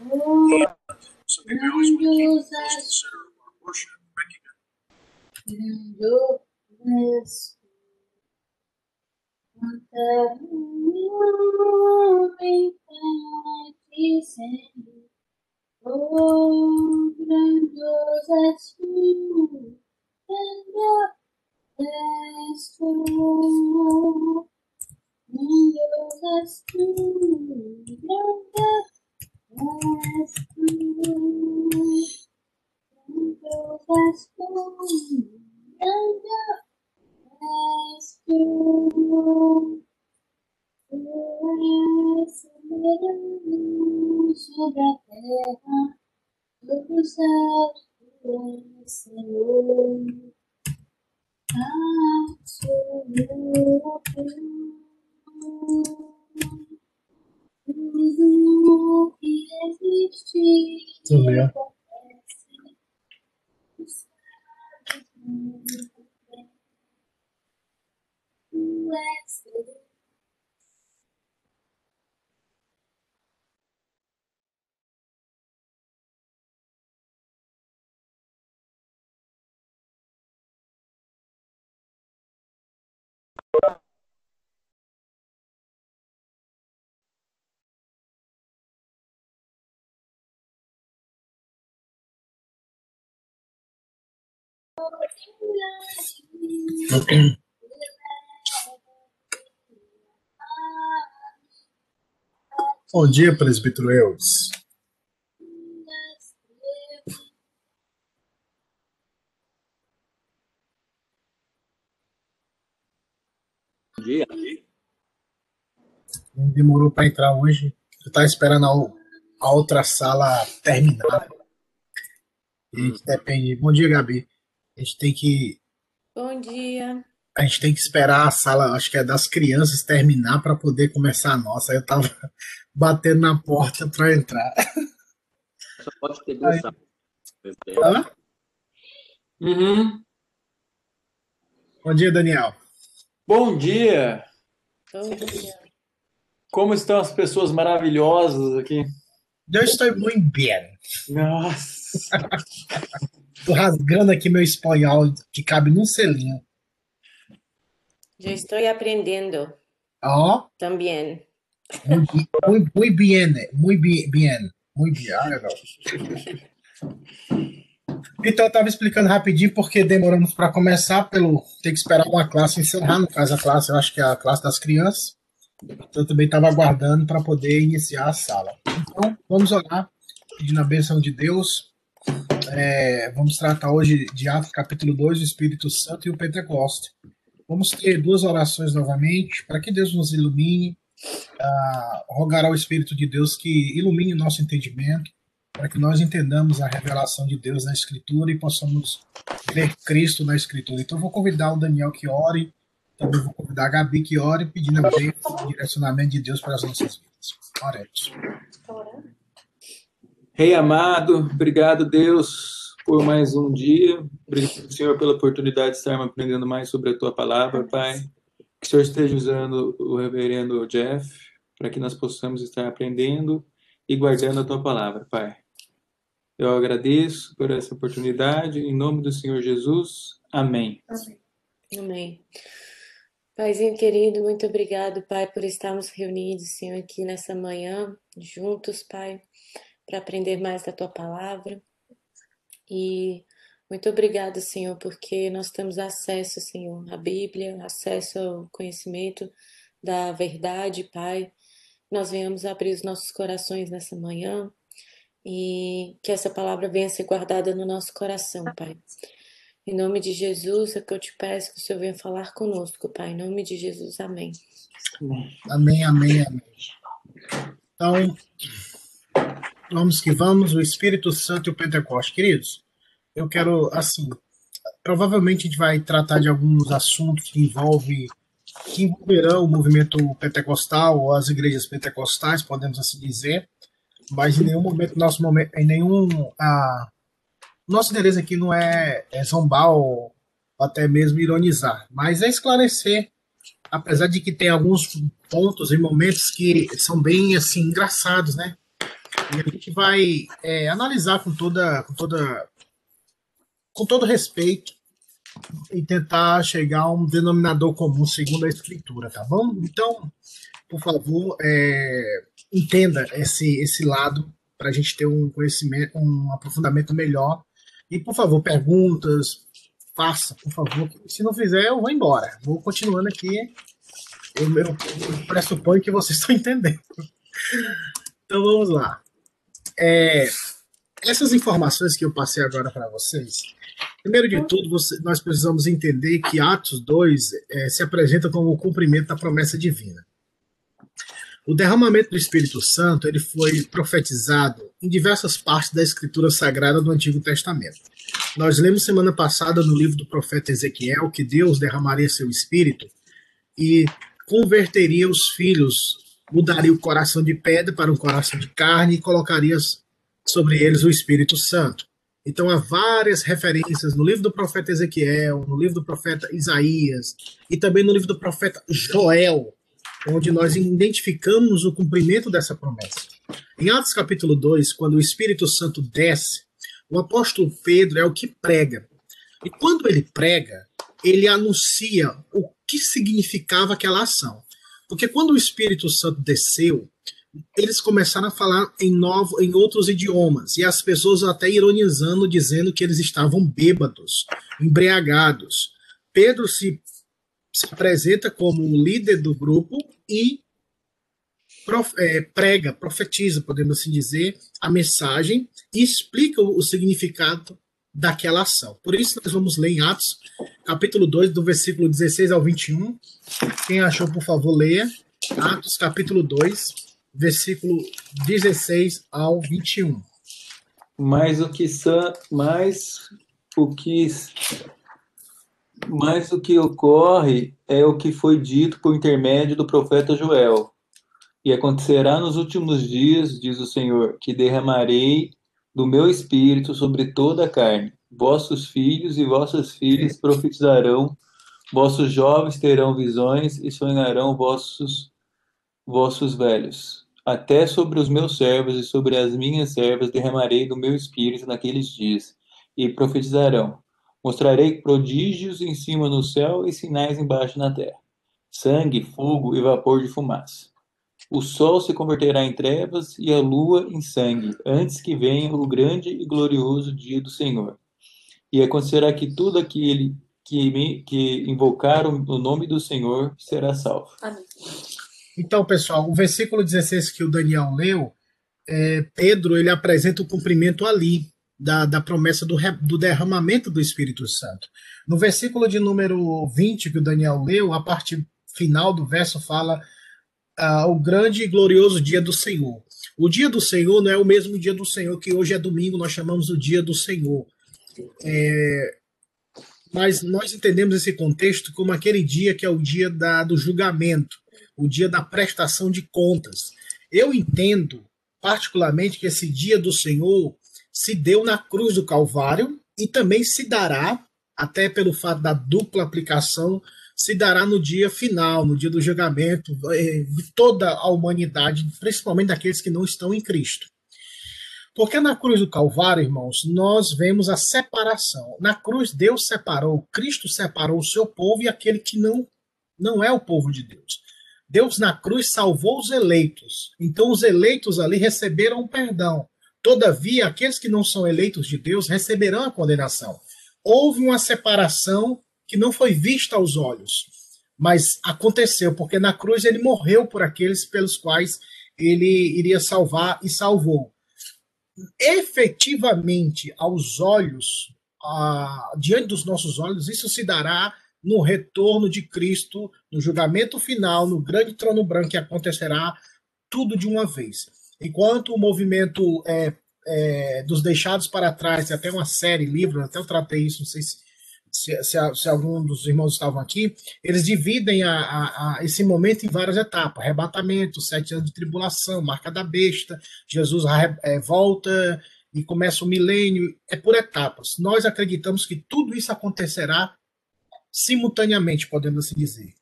And so the always want to keep the center of our worship, recognizing. Oh, you, and the best you, and the Senhor. Absoluto. Tudo que Bom dia, presbítero Eus. Bom dia. Demorou para entrar hoje. Eu estava esperando a, outra sala terminar. E depende. Bom dia, Gabi. A gente tem que Bom dia. a gente tem que esperar a sala, acho que é das crianças terminar para poder começar a nossa. Aí eu tava batendo na porta para entrar. Só pode ter duas salas. Hã? Uhum. Bom dia, Daniel. Bom dia! Bom dia. Como estão as pessoas maravilhosas aqui? Eu estou muito bem. Nossa! Tô rasgando aqui meu espanhol que cabe num selinho. Já estou aprendendo Ó, também. bi- muy, muy bien, muy bi- bien, muy bien. Ah, legal. Então, eu estava explicando rapidinho porque demoramos para começar, pelo ter que esperar uma classe encerrar, no caso a classe, eu acho que é a classe das crianças. Então, eu também estava aguardando para poder iniciar a sala. Então, vamos orar, pedindo a bênção de Deus. É, vamos tratar hoje de Atos capítulo 2, o Espírito Santo e o Pentecoste. Vamos ter duas orações novamente, para que Deus nos ilumine, ah, rogar ao Espírito de Deus que ilumine o nosso entendimento, para que nós entendamos a revelação de Deus na Escritura e possamos ver Cristo na Escritura. Então, vou convidar o Daniel que ore, também vou convidar a Gabi que ore, pedindo a e direcionamento de Deus para as nossas vidas. Oremos. Rei amado, obrigado, Deus, por mais um dia. Obrigado, Senhor, pela oportunidade de estarmos aprendendo mais sobre a tua palavra, Pai. Que o Senhor esteja usando o reverendo Jeff para que nós possamos estar aprendendo e guardando a tua palavra, Pai. Eu agradeço por essa oportunidade, em nome do Senhor Jesus. Amém. Amém. Paizinho querido, muito obrigado, Pai, por estarmos reunidos, Senhor, aqui nessa manhã, juntos, Pai, para aprender mais da Tua palavra. E muito obrigado, Senhor, porque nós temos acesso, Senhor, à Bíblia, acesso ao conhecimento da verdade, Pai. Nós venhamos abrir os nossos corações nessa manhã e que essa palavra venha ser guardada no nosso coração, Pai. Em nome de Jesus é que eu te peço que o Senhor venha falar conosco, Pai. Em nome de Jesus, amém. Amém, amém, amém. Então, vamos que vamos, o Espírito Santo e o Pentecoste. Queridos, eu quero, assim, provavelmente a gente vai tratar de alguns assuntos que envolvem que envolverão o movimento pentecostal ou as igrejas pentecostais, podemos assim dizer, mas em nenhum momento, nosso momento, em nenhum, ah, nosso interesse aqui não é, é zombar ou até mesmo ironizar, mas é esclarecer, apesar de que tem alguns pontos e momentos que são bem assim engraçados, né? E a gente vai é, analisar com toda, com toda, com todo respeito e tentar chegar a um denominador comum segundo a escritura, tá bom? Então, por favor, é, entenda esse esse lado para a gente ter um conhecimento, um aprofundamento melhor. E por favor, perguntas, faça, por favor. Se não fizer, eu vou embora. Vou continuando aqui. Eu, eu, eu pressuponho que vocês estão entendendo. Então vamos lá. É, essas informações que eu passei agora para vocês, primeiro de tudo, você, nós precisamos entender que Atos 2 é, se apresenta como o cumprimento da promessa divina. O derramamento do Espírito Santo ele foi profetizado em diversas partes da Escritura Sagrada do Antigo Testamento. Nós lemos semana passada no livro do profeta Ezequiel que Deus derramaria seu Espírito e converteria os filhos, mudaria o coração de pedra para um coração de carne e colocaria sobre eles o Espírito Santo. Então há várias referências no livro do profeta Ezequiel, no livro do profeta Isaías e também no livro do profeta Joel, onde nós identificamos o cumprimento dessa promessa. Em Atos capítulo 2, quando o Espírito Santo desce, o apóstolo Pedro é o que prega. E quando ele prega, ele anuncia o que significava aquela ação. Porque quando o Espírito Santo desceu, eles começaram a falar em novo, em outros idiomas, e as pessoas até ironizando, dizendo que eles estavam bêbados, embriagados. Pedro se se apresenta como o líder do grupo e prof, é, prega, profetiza, podemos assim dizer, a mensagem e explica o, o significado daquela ação. Por isso, nós vamos ler em Atos, capítulo 2, do versículo 16 ao 21. Quem achou, por favor, leia. Atos, capítulo 2, versículo 16 ao 21. Mas o que, mais o que mas o que ocorre é o que foi dito por intermédio do profeta Joel. E acontecerá nos últimos dias, diz o Senhor, que derramarei do meu espírito sobre toda a carne. Vossos filhos e vossas filhas profetizarão, vossos jovens terão visões e sonharão vossos vossos velhos. Até sobre os meus servos e sobre as minhas servas derramarei do meu espírito naqueles dias, e profetizarão. Mostrarei prodígios em cima no céu e sinais embaixo na terra: sangue, fogo e vapor de fumaça. O sol se converterá em trevas e a lua em sangue, antes que venha o grande e glorioso dia do Senhor. E acontecerá que tudo aquele que, me, que invocar o nome do Senhor será salvo. Amém. Então, pessoal, o versículo 16 que o Daniel leu, é, Pedro ele apresenta o cumprimento ali da, da promessa do, do derramamento do Espírito Santo. No versículo de número 20 que o Daniel leu, a parte final do verso fala uh, o grande e glorioso dia do Senhor. O dia do Senhor não é o mesmo dia do Senhor que hoje é domingo, nós chamamos o dia do Senhor. É, mas nós entendemos esse contexto como aquele dia que é o dia da, do julgamento, o dia da prestação de contas. Eu entendo, particularmente, que esse dia do Senhor se deu na cruz do Calvário e também se dará, até pelo fato da dupla aplicação, se dará no dia final, no dia do julgamento eh, de toda a humanidade, principalmente daqueles que não estão em Cristo. Porque na cruz do Calvário, irmãos, nós vemos a separação. Na cruz, Deus separou, Cristo separou o seu povo e aquele que não, não é o povo de Deus. Deus na cruz salvou os eleitos. Então, os eleitos ali receberam perdão. Todavia, aqueles que não são eleitos de Deus receberão a condenação. Houve uma separação que não foi vista aos olhos, mas aconteceu, porque na cruz ele morreu por aqueles pelos quais ele iria salvar e salvou. Efetivamente, aos olhos, diante dos nossos olhos, isso se dará no retorno de Cristo, no julgamento final, no grande trono branco que acontecerá tudo de uma vez. Enquanto o movimento é, é, dos deixados para trás, até uma série, livro, até eu tratei isso, não sei se, se, se, se algum dos irmãos estavam aqui, eles dividem a, a, a, esse momento em várias etapas: arrebatamento, sete anos de tribulação, marca da besta, Jesus é, volta e começa o milênio, é por etapas. Nós acreditamos que tudo isso acontecerá simultaneamente, podemos assim dizer.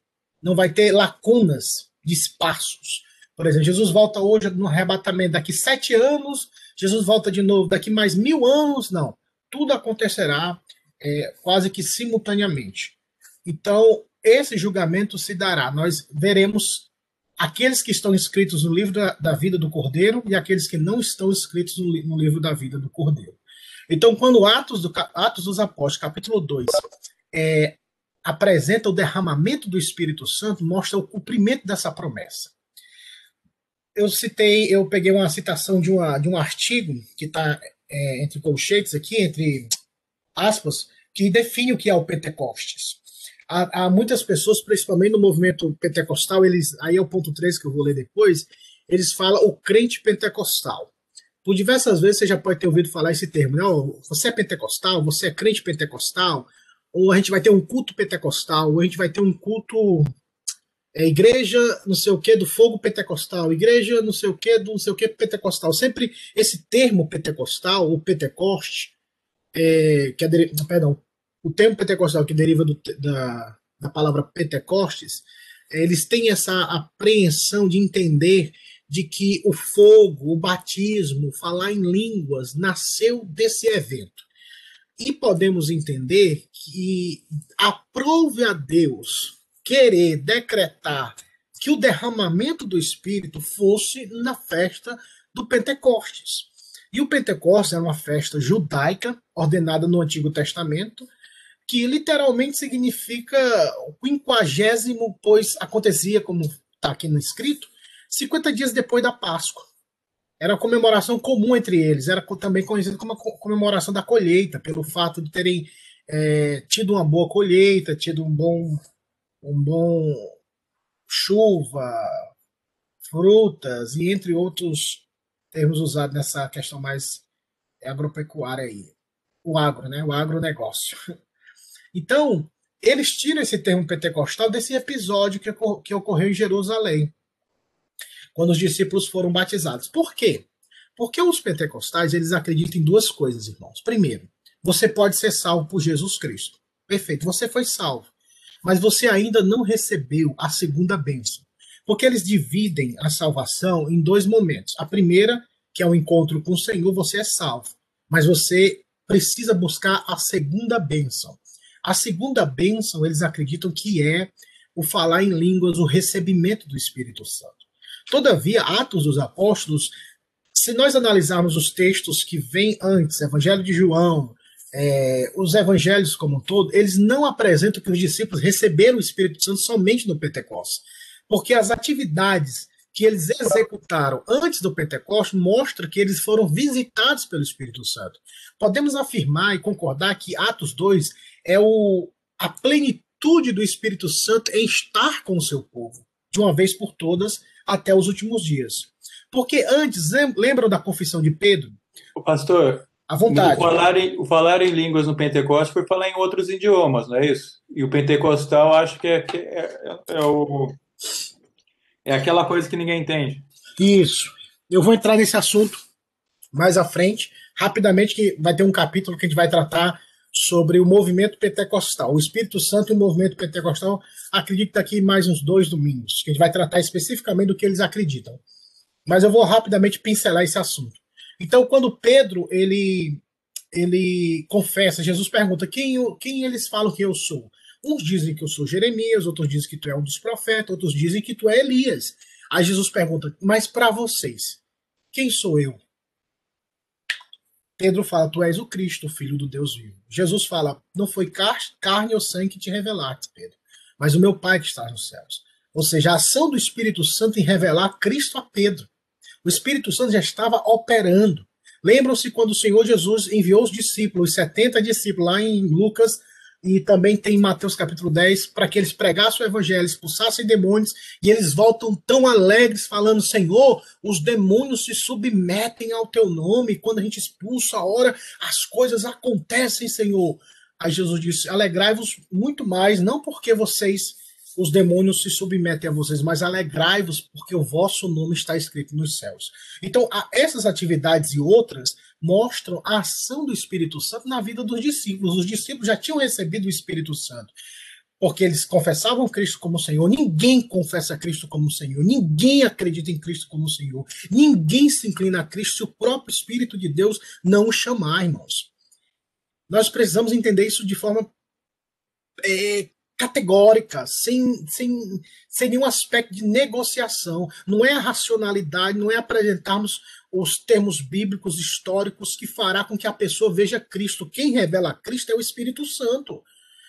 Não vai ter lacunas de espaços Por exemplo, Jesus volta hoje no arrebatamento, daqui sete anos, Jesus volta de novo, daqui mais mil anos, não. Tudo acontecerá é, quase que simultaneamente. Então, esse julgamento se dará. Nós veremos aqueles que estão inscritos no livro da, da vida do Cordeiro e aqueles que não estão inscritos no, no, livro da vida do Cordeiro. Então, quando Atos, do, Atos dos Apóstolos, capítulo 2, é, apresenta o derramamento do Espírito Santo, mostra o cumprimento dessa promessa. Eu citei, eu peguei uma citação de, uma, de um artigo que está é, entre colchetes aqui, entre aspas, que define o que é o Pentecostes. Há, há, muitas pessoas, principalmente no movimento pentecostal, eles, aí é o ponto 3 que eu vou ler depois, eles falam o crente pentecostal. Por diversas vezes você já pode ter ouvido falar esse termo, né? você é pentecostal, você é crente pentecostal, ou a gente vai ter um culto pentecostal, ou a gente vai ter um culto é, igreja não sei o que do fogo pentecostal, igreja não sei o que do não sei o que pentecostal. Sempre esse termo pentecostal, ou pentecoste, é, que é, perdão, o termo pentecostal que deriva do, da, da palavra pentecostes, eles têm essa apreensão de entender de que o fogo, o batismo, falar em línguas, nasceu desse evento. E podemos entender que aprove a Deus querer decretar que o derramamento do Espírito fosse na festa do Pentecostes. E o Pentecostes era uma festa judaica, ordenada no Antigo Testamento, que literalmente significa o quinquagésimo, pois acontecia, como está aqui no escrito, 50 dias depois da Páscoa. Era uma comemoração comum entre eles, era também conhecido como a comemoração da colheita, pelo fato de terem é, tido uma boa colheita, tido um bom, um bom chuva, frutas e entre outros termos usados nessa questão mais agropecuária aí. O agro, né? O agronegócio. Então, eles tiram esse termo pentecostal desse episódio que, que ocorreu em Jerusalém, quando os discípulos foram batizados. Por quê? Porque os pentecostais, eles acreditam em duas coisas, irmãos. Primeiro, você pode ser salvo por Jesus Cristo. Perfeito, você foi salvo. Mas você ainda não recebeu a segunda bênção. Porque eles dividem a salvação em dois momentos. A primeira, que é o encontro com o Senhor, você é salvo. Mas você precisa buscar a segunda bênção. A segunda bênção, eles acreditam que é o falar em línguas, o recebimento do Espírito Santo. Todavia, Atos dos Apóstolos, se nós analisarmos os textos que vêm antes, Evangelho de João, é, os evangelhos como um todo, eles não apresentam que os discípulos receberam o Espírito Santo somente no Pentecostes, porque as atividades que eles executaram antes do Pentecostes mostra que eles foram visitados pelo Espírito Santo. Podemos afirmar e concordar que Atos 2 é o, a plenitude do Espírito Santo em estar com o seu povo, de uma vez por todas, até os últimos dias. Porque antes, lembram da confissão de Pedro? O pastor, à vontade. O falar, em, o falar em línguas no Pentecostes foi falar em outros idiomas, não é isso? E o pentecostal acho que é, que é, é, o, é aquela coisa que ninguém entende. Isso. Eu vou entrar nesse assunto mais à frente, rapidamente, que vai ter um capítulo que a gente vai tratar sobre o movimento pentecostal. O Espírito Santo e o movimento pentecostal, acredito daqui mais uns dois domingos, que a gente vai tratar especificamente do que eles acreditam. Mas eu vou rapidamente pincelar esse assunto. Então, quando Pedro ele ele confessa, Jesus pergunta quem, quem eles falam que eu sou. Uns dizem que eu sou Jeremias, outros dizem que tu é um dos profetas, outros dizem que tu é Elias. Aí Jesus pergunta, mas para vocês, quem sou eu? Pedro fala: Tu és o Cristo, filho do Deus vivo. Jesus fala: Não foi carne ou sangue que te revelaste, Pedro, mas o meu Pai que está nos céus. Ou seja, a ação do Espírito Santo em revelar Cristo a Pedro. O Espírito Santo já estava operando. Lembram-se quando o Senhor Jesus enviou os discípulos, os 70 discípulos, lá em Lucas e também tem Mateus capítulo 10, para que eles pregassem o evangelho, expulsassem demônios, e eles voltam tão alegres, falando: Senhor, os demônios se submetem ao teu nome, quando a gente expulsa a hora, as coisas acontecem, Senhor. Aí Jesus disse: Alegrai-vos muito mais, não porque vocês os demônios se submetem a vocês, mas alegrai-vos, porque o vosso nome está escrito nos céus. Então, essas atividades e outras mostram a ação do Espírito Santo na vida dos discípulos. Os discípulos já tinham recebido o Espírito Santo. porque eles confessavam Cristo como Senhor. Ninguém confessa Cristo como Senhor. Ninguém acredita em Cristo como Senhor. Ninguém se inclina a Cristo se o próprio Espírito de Deus não o chamar, irmãos. Nós precisamos entender isso de forma é, categórica, sem, sem, sem nenhum aspecto de negociação. Não é a racionalidade, não é apresentarmos os termos bíblicos históricos que fará com que a pessoa veja Cristo. Quem revela Cristo é o Espírito Santo.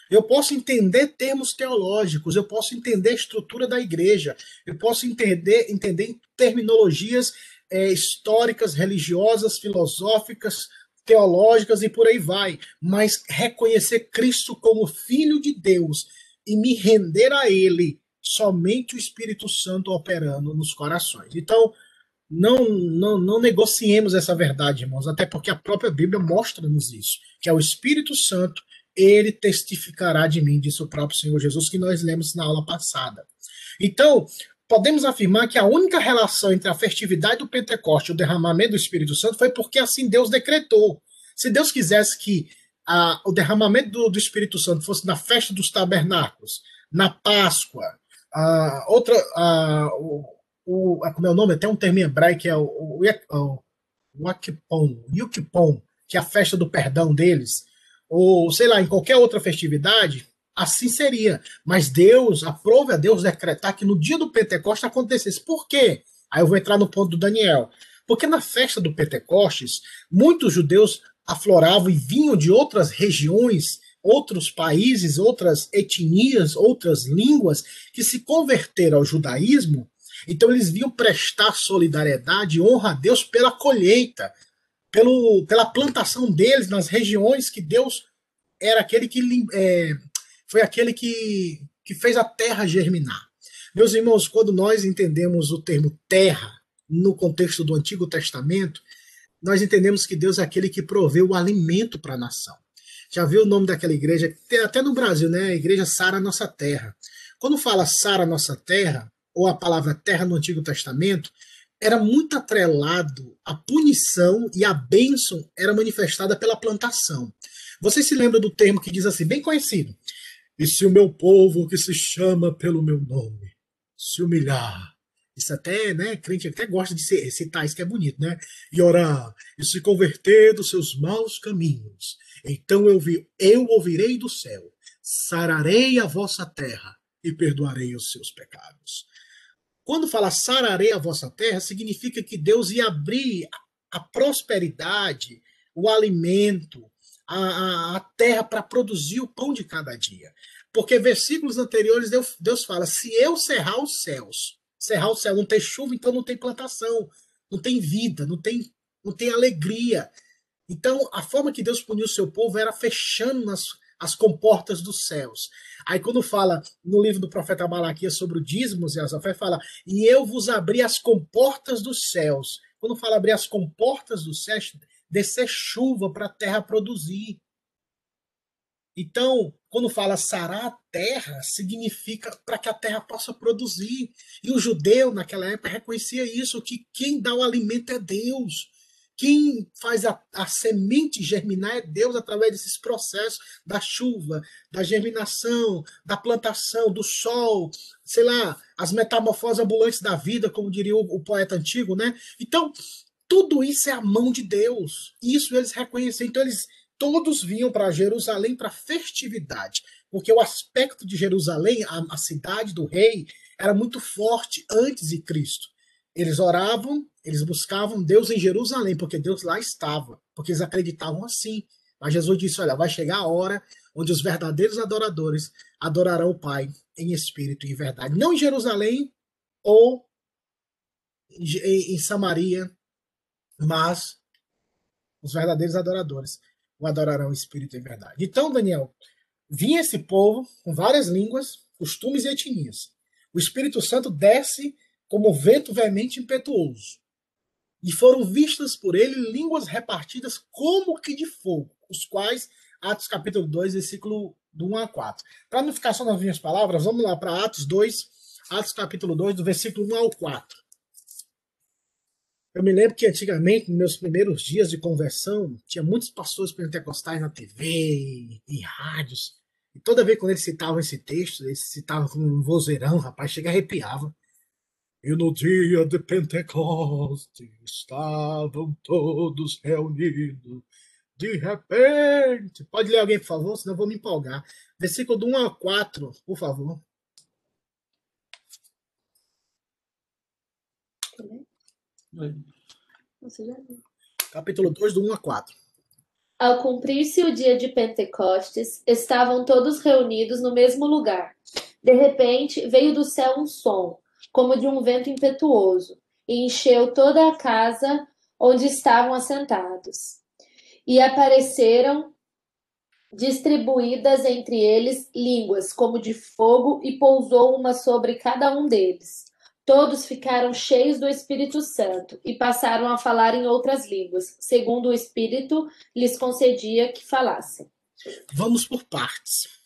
Eu posso entender termos teológicos, eu posso entender a estrutura da igreja, eu posso entender, entender terminologias é, históricas, religiosas, filosóficas, teológicas e por aí vai, mas reconhecer Cristo como Filho de Deus e me render a Ele, somente o Espírito Santo operando nos corações. Então, não, não, não negociemos essa verdade, irmãos, até porque a própria Bíblia mostra-nos isso, que é o Espírito Santo ele testificará de mim, disse o próprio Senhor Jesus, que nós lemos na aula passada. Então, podemos afirmar que a única relação entre a festividade do Pentecoste e o derramamento do Espírito Santo foi porque assim Deus decretou. Se Deus quisesse que a, o derramamento do, do, Espírito Santo fosse na festa dos tabernáculos, na Páscoa, a, outra, a, o, o, como é o nome? Tem um termo em hebraico que é o, o, o, o Yukipon, Yukipon, que é a festa do perdão deles ou sei lá, em qualquer outra festividade, assim seria. Mas Deus, aprove a Deus decretar que no dia do Pentecostes acontecesse. Por quê? Aí eu vou entrar no ponto do Daniel. Porque na festa do Pentecostes, muitos judeus afloravam e vinham de outras regiões, outros países, outras etnias, outras línguas, que se converteram ao judaísmo. Então eles vinham prestar solidariedade e honra a Deus pela colheita, pelo, pela plantação deles nas regiões que Deus era aquele que é, foi aquele que, que fez a terra germinar. Meus irmãos, quando nós entendemos o termo terra no contexto do Antigo Testamento, nós entendemos que Deus é aquele que proveu o alimento para a nação. Já viu o nome daquela igreja? Até no Brasil, né? A igreja Sara Nossa Terra. Quando fala Sara Nossa Terra, ou a palavra terra no Antigo Testamento, era muito atrelado à punição e a bênção era manifestada pela plantação. Você se lembra do termo que diz assim, bem conhecido: E se o meu povo, que se chama pelo meu nome, se humilhar, isso até, né, crente até gosta de citar isso que é bonito, né? E orar, e se converter dos seus maus caminhos. Então eu, vi, eu ouvirei do céu, sararei a vossa terra e perdoarei os seus pecados. Quando fala sararei a vossa terra, significa que Deus ia abrir a prosperidade, o alimento, a, a, a terra para produzir o pão de cada dia. Porque versículos anteriores Deus, Deus fala: se eu cerrar os céus, cerrar o céu, não tem chuva, então não tem plantação, não tem vida, não tem, não tem alegria. Então, a forma que Deus puniu o seu povo era fechando nas, as comportas dos céus. Aí quando fala no livro do profeta Malaquias sobre o e as ofertas, fala, e eu vos abri as comportas dos céus. Quando fala abrir as comportas dos céus, descer chuva para a terra produzir. Então, quando fala sarar a terra, significa para que a terra possa produzir. E o judeu, naquela época, reconhecia isso, que quem dá o alimento é Deus. Quem faz a, a, semente germinar é Deus através desses processos da chuva, da germinação, da plantação, do sol, sei lá, as metamorfoses ambulantes da vida, como diria o, o poeta antigo, né? Então, tudo isso é a mão de Deus. Isso eles reconheciam. Então, eles todos vinham para Jerusalém para festividade, porque o aspecto de Jerusalém, a, a cidade do rei, era muito forte antes de Cristo. Eles oravam, eles buscavam Deus em Jerusalém, porque Deus lá estava, porque eles acreditavam assim. Mas Jesus disse: Olha, vai chegar a hora onde os verdadeiros adoradores adorarão o Pai em espírito e em verdade. Não em Jerusalém ou em, Samaria, mas os verdadeiros adoradores o adorarão em espírito e em verdade. Então, Daniel, vinha esse povo com várias línguas, costumes e etnias. O Espírito Santo desce como vento veemente impetuoso. E foram vistas por ele línguas repartidas como que de fogo, os quais, Atos capítulo 2, versículo do 1 a 4. Para não ficar só nas minhas palavras, vamos lá para Atos 2, Atos capítulo 2, do versículo 1 ao 4. Eu me lembro que antigamente, nos meus primeiros dias de conversão, tinha muitos pastores pentecostais na TV, em rádios, E toda vez quando eles citavam esse texto, eles citavam com um vozeirão, rapaz, chega arrepiava. E no dia de Pentecostes estavam todos reunidos. De repente. Pode ler alguém, por favor? Senão eu vou me empolgar. Versículo do 1 ao 4, por favor. Você já viu. Capítulo 2, do 1 a 4. Ao cumprir-se o dia de Pentecostes, estavam todos reunidos no mesmo lugar. De repente, veio do céu um som, como de um vento impetuoso, e encheu toda a casa onde estavam assentados. E apareceram distribuídas entre eles línguas como de fogo, e pousou uma sobre cada um deles. Todos ficaram cheios do Espírito Santo e passaram a falar em outras línguas, segundo o Espírito lhes concedia que falassem. Vamos por partes.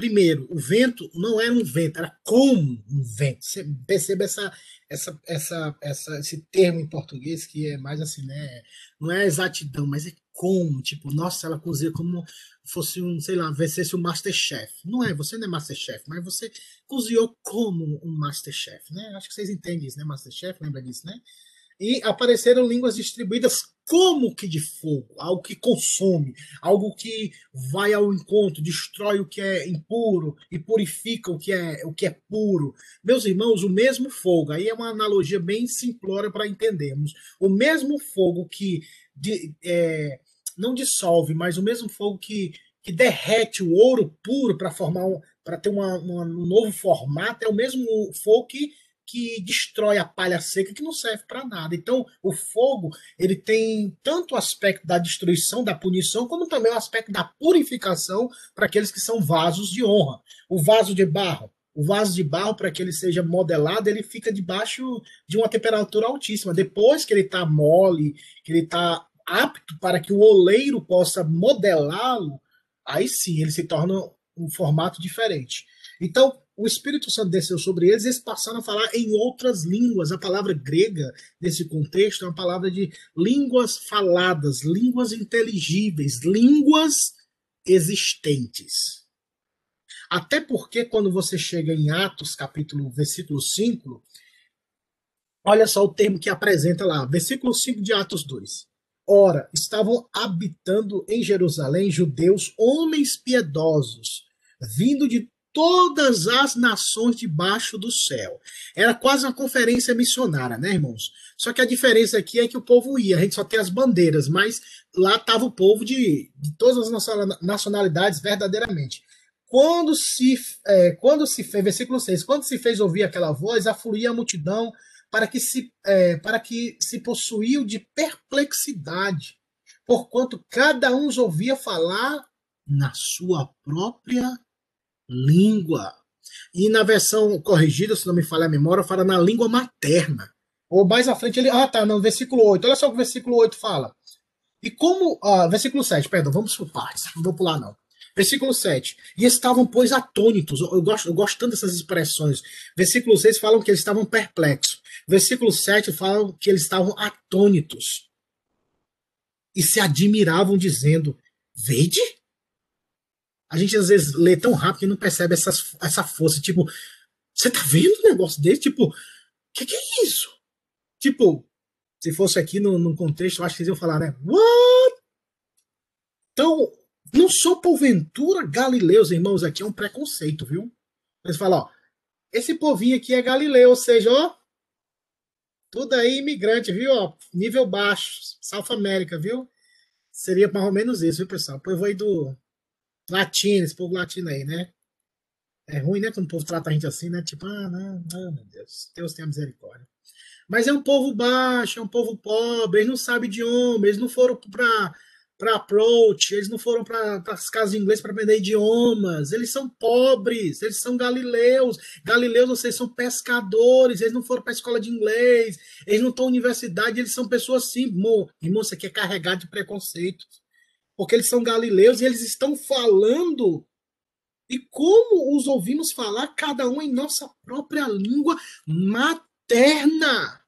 Primeiro, o vento não era um vento, era como um vento. Você percebe essa, essa, essa, essa, esse termo em português que é mais assim, né? Não é exatidão, mas é como. Tipo, nossa, ela cozinha como fosse um, sei lá, vencesse um Masterchef. Não é, você não é Masterchef, mas você cozinhou como um Masterchef, né? Acho que vocês entendem isso, né? Masterchef, lembra disso, né? E apareceram línguas distribuídas como que de fogo, algo que consome, algo que vai ao encontro, destrói o que é impuro e purifica o que é o que é puro. Meus irmãos, o mesmo fogo, aí é uma analogia bem simplória para entendermos. O mesmo fogo que de, é, não dissolve, mas o mesmo fogo que, que derrete o ouro puro para formar um, para ter uma, uma, um novo formato, é o mesmo fogo que que destrói a palha seca que não serve para nada. Então, o fogo, ele tem tanto o aspecto da destruição, da punição, como também o aspecto da purificação para aqueles que são vasos de honra. O vaso de barro, o vaso de barro, para que ele seja modelado, ele fica debaixo de uma temperatura altíssima. Depois que ele está mole, que ele está apto para que o oleiro possa modelá-lo, aí sim ele se torna um formato diferente. Então, o Espírito Santo desceu sobre eles e eles passaram a falar em outras línguas. A palavra grega, nesse contexto, é uma palavra de línguas faladas, línguas inteligíveis, línguas existentes. Até porque, quando você chega em Atos, capítulo, versículo 5, olha só o termo que apresenta lá, versículo 5 de Atos 2. Ora, estavam habitando em Jerusalém judeus, homens piedosos, vindo de todas as nações debaixo do céu. Era quase uma conferência missionária, né, irmãos? Só que a diferença aqui é que o povo ia, a gente só tem as bandeiras, mas lá estava o povo de, de todas as nacionalidades verdadeiramente. Quando se, é, quando se fez, versículo 6, quando se fez ouvir aquela voz, afluía a multidão para que se, é, para que se possuiu de perplexidade, porquanto cada um os ouvia falar na sua própria língua. E na versão corrigida, se não me falha a memória, fala na língua materna. Ou mais à frente ele. Ah, tá, no versículo 8. Olha só o que o versículo 8 fala. E como. Ah, versículo 7, perdão, vamos por partes. Não vou pular, não. Versículo 7. E estavam, pois, atônitos. Eu gosto, eu gosto tanto dessas expressões. Versículo 6 falam que eles estavam perplexos. Versículo 7 falam que eles estavam atônitos. E se admiravam, dizendo: Vede? A gente às vezes lê tão rápido que não percebe essa, essa força. Tipo, você tá vendo um negócio desse? Tipo, o que, que é isso? Tipo, se fosse aqui no, no contexto, eu acho que eles iam falar, né? What? Então, não sou porventura galileus, irmãos, aqui é um preconceito, viu? Eles falam, ó, esse povinho aqui é galileu, ou seja, ó, tudo aí imigrante, viu? Ó, nível baixo, South América, viu? Seria mais ou menos isso, viu, pessoal? O povo aí do, latino, esse povo latino aí, né? É ruim, né? Quando o povo trata a gente assim, né? Tipo, ah, não, não, meu Deus, Deus tenha misericórdia. Mas é um povo baixo, é um povo pobre, eles não sabem idioma, eles não foram para para approach, eles não foram para as casas de inglês para aprender idiomas, eles são pobres, eles são galileus, galileus vocês são pescadores, eles não foram para a escola de inglês, eles não estão na universidade, eles são pessoas assim, irmão, irmão, isso aqui é carregado de preconceito porque eles são galileus e eles estão falando. E como os ouvimos falar, cada um em nossa própria língua materna.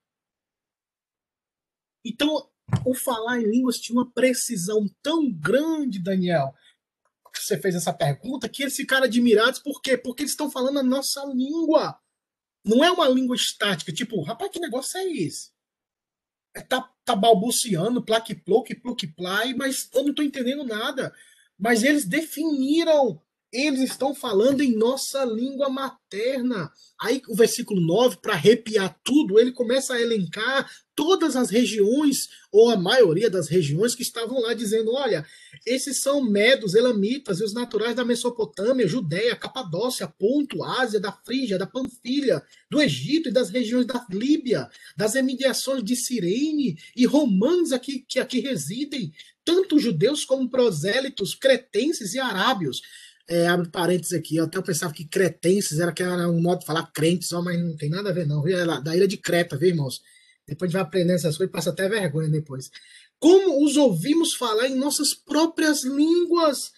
Então, o falar em línguas tinha uma precisão tão grande, Daniel, você fez essa pergunta, que eles ficaram admirados, por quê? Porque eles estão falando a nossa língua. Não é uma língua estática, tipo, rapaz, que negócio é esse? Tá, tá balbuciando, plaque ploque, pluque play, mas eu não tô entendendo nada. Mas eles definiram eles estão falando em nossa língua materna. Aí o versículo 9, para arrepiar tudo, ele começa a elencar todas as regiões, ou a maioria das regiões que estavam lá, dizendo: olha, esses são medos, elamitas e os naturais da Mesopotâmia, Judéia, Capadócia, Ponto, Ásia, da Frígia, da Panfilha, do Egito e das regiões da Líbia, das emediações de Cirene e romanos aqui, que aqui residem, tanto judeus como prosélitos, cretenses e arábios é, abre parênteses aqui, eu até pensava que cretenses era, que era um modo de falar crentes, só, mas não tem nada a ver, não. É lá, da ilha de Creta, viu, irmãos? Depois a gente vai aprendendo essas coisas e passa até vergonha depois. Como os ouvimos falar em nossas próprias línguas?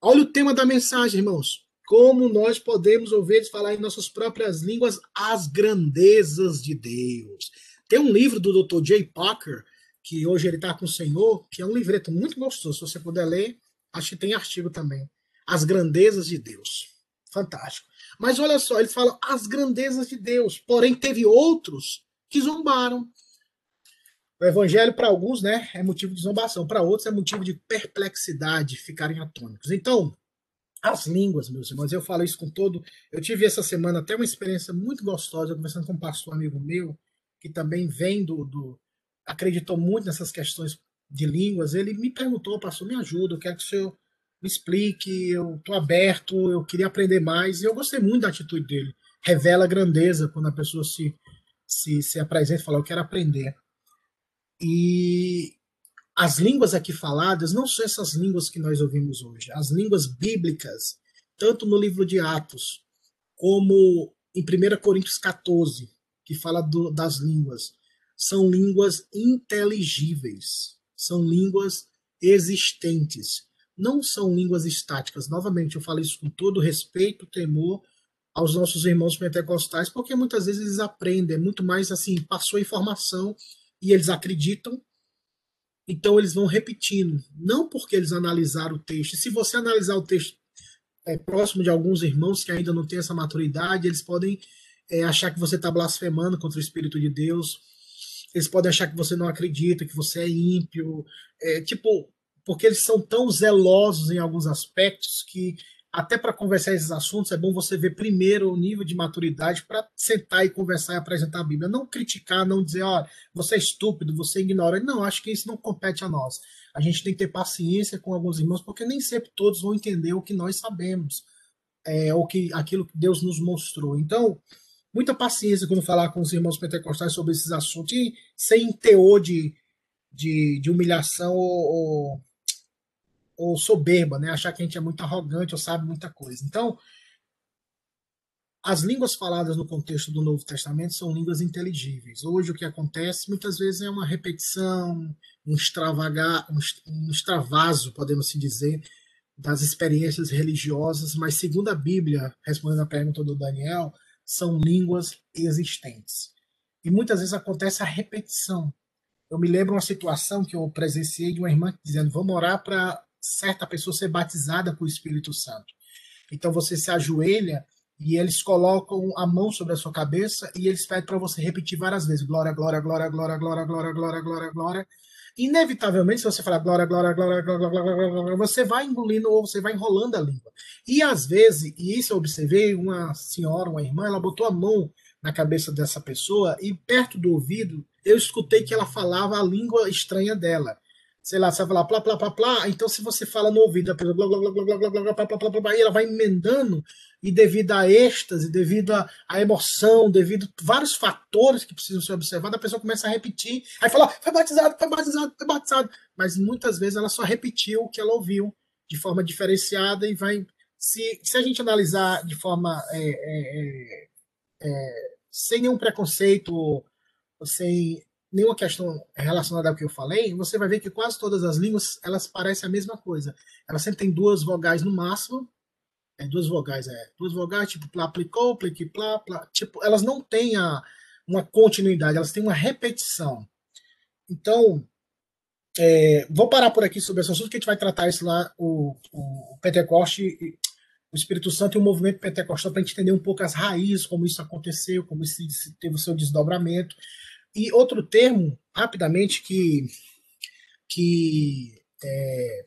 Olha o tema da mensagem, irmãos. Como nós podemos ouvir eles falar em nossas próprias línguas as grandezas de Deus. Tem um livro do Dr. J. Parker, que hoje ele está com o Senhor, que é um livreto muito gostoso. Se você puder ler, acho que tem artigo também as grandezas de Deus. Fantástico. Mas olha só, ele fala as grandezas de Deus. Porém, teve outros que zombaram. O evangelho, para alguns, né, é motivo de zombação. Para outros, é motivo de perplexidade, ficarem atônicos. Então, as línguas, meus irmãos, eu falo isso com todo. Eu tive essa semana até uma experiência muito gostosa, conversando com um pastor amigo meu, que também vem do, do. acreditou muito nessas questões de línguas. Ele me perguntou, pastor, me ajuda, eu quero que o senhor me explique, eu estou aberto, eu queria aprender mais, e eu gostei muito da atitude dele. Revela grandeza quando a pessoa se, se, se apresenta e fala, eu quero aprender. E as línguas aqui faladas não são essas línguas que nós ouvimos hoje, as línguas bíblicas, tanto no livro de Atos, como em 1 Coríntios 14, que fala do, das línguas, são línguas inteligíveis, são línguas existentes não são línguas estáticas. Novamente, eu falo isso com todo respeito, temor aos nossos irmãos pentecostais, porque muitas vezes eles aprendem, é muito mais assim, passou a informação e eles acreditam, então eles vão repetindo, não porque eles analisaram o texto. Se você analisar o texto é, próximo de alguns irmãos que ainda não têm essa maturidade, eles podem é, achar que você está blasfemando contra o Espírito de Deus, eles podem achar que você não acredita, que você é ímpio. É, tipo, porque eles são tão zelosos em alguns aspectos que até para conversar esses assuntos é bom você ver primeiro o nível de maturidade para sentar e conversar e apresentar a Bíblia. Não criticar, não dizer, ó, você é estúpido, você ignora. Não, acho que isso não compete a nós. A gente tem que ter paciência com alguns irmãos, porque nem sempre todos vão entender o que nós sabemos, é, que aquilo que Deus nos mostrou. Então, muita paciência quando falar com os irmãos pentecostais sobre esses assuntos, e sem teor de, de, de humilhação ou, ou ou soberba, né? Achar que a gente é muito arrogante ou sabe muita coisa. Então, as línguas faladas no contexto do Novo Testamento são línguas inteligíveis. Hoje o que acontece muitas vezes é uma repetição, um extravagar, um extravaso, podemos assim dizer, das experiências religiosas, mas segundo a Bíblia, respondendo a pergunta do Daniel, são línguas existentes. E muitas vezes acontece a repetição. Eu me lembro uma situação que eu presenciei de uma irmã dizendo: "Vamos orar para certa pessoa ser batizada com o Espírito Santo. Então você se ajoelha e eles colocam a mão sobre a sua cabeça e eles pedem para você repetir várias vezes: glória, glória, glória, glória, glória, glória, glória, glória, glória. Inevitavelmente, se você falar glória, glória, glória, glória, glória, glória, você vai engolindo ou você vai enrolando a língua. E às vezes, e isso eu observei, uma senhora, uma irmã, ela botou a mão na cabeça dessa pessoa e perto do ouvido eu escutei que ela falava a língua estranha dela sei lá, você vai falar plá, plá, plá, plá, então se você fala no ouvido, blá, blá, blá, blá, blá, blá, blá, blá, blá, blá, blá, e ela vai emendando, e devido à êxtase, devido à emoção, devido a vários fatores que precisam ser observados, a pessoa começa a repetir, aí fala, foi batizado, foi batizado, foi batizado, mas muitas vezes ela só repetiu o que ela ouviu de forma diferenciada e vai, se, se a gente analisar de forma é, é, é, sem nenhum preconceito, sem nenhuma questão relacionada ao que eu falei, você vai ver que quase todas as línguas elas parecem a mesma coisa. Elas sempre têm duas vogais no máximo, é, duas vogais, é, duas vogais, tipo plá, plicou, plique, plá, plá, tipo, elas não têm a, uma continuidade, elas têm uma repetição. Então, é, vou parar por aqui sobre esse assunto, que a gente vai tratar isso lá, o, o Pentecoste, o Espírito Santo e o movimento pentecostal, para a gente entender um pouco as raízes, como isso aconteceu, como isso teve o seu desdobramento. E outro termo, rapidamente, que, que é,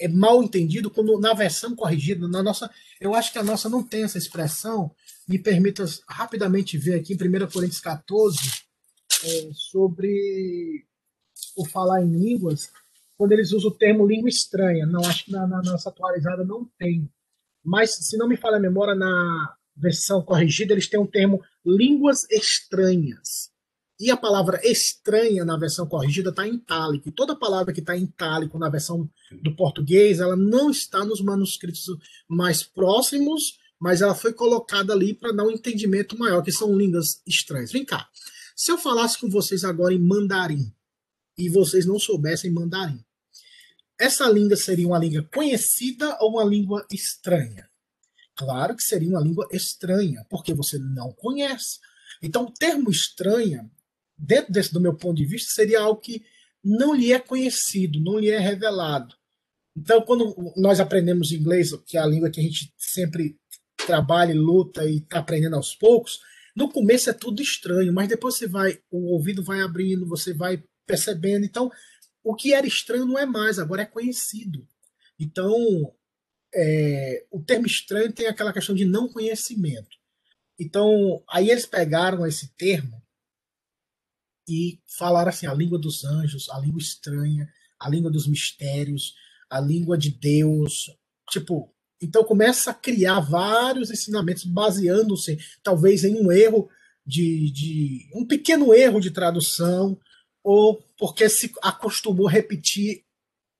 é mal entendido quando na versão corrigida, na nossa, eu acho que a nossa não tem essa expressão. Me permita rapidamente ver aqui em 1 Coríntios 14 é, sobre o falar em línguas, quando eles usam o termo língua estranha. Não, acho que na, na nossa atualizada não tem. Mas, se não me falha a memória, na versão corrigida, eles têm um termo línguas estranhas. E a palavra estranha na versão corrigida está em itálico. E toda palavra que está em itálico na versão do português, ela não está nos manuscritos mais próximos, mas ela foi colocada ali para dar um entendimento maior, que são línguas estranhas. Vem cá. Se eu falasse com vocês agora em mandarim, e vocês não soubessem mandarim. Essa língua seria uma língua conhecida ou uma língua estranha? Claro que seria uma língua estranha, porque você não conhece. Então, o termo estranha, dentro desse do meu ponto de vista, seria algo que não lhe é conhecido, não lhe é revelado. Então, quando nós aprendemos inglês, que é a língua que a gente sempre trabalha, luta e está aprendendo aos poucos, no começo é tudo estranho, mas depois você vai, o ouvido vai abrindo, você vai percebendo. Então, o que era estranho não é mais, agora é conhecido. Então, é, o termo estranho tem aquela questão de não conhecimento. Então, aí eles pegaram esse termo e falaram assim: a língua dos anjos, a língua estranha, a língua dos mistérios, a língua de Deus. Tipo, então começa a criar vários ensinamentos baseando-se, talvez, em um erro de, de. um pequeno erro de tradução, ou porque se acostumou a repetir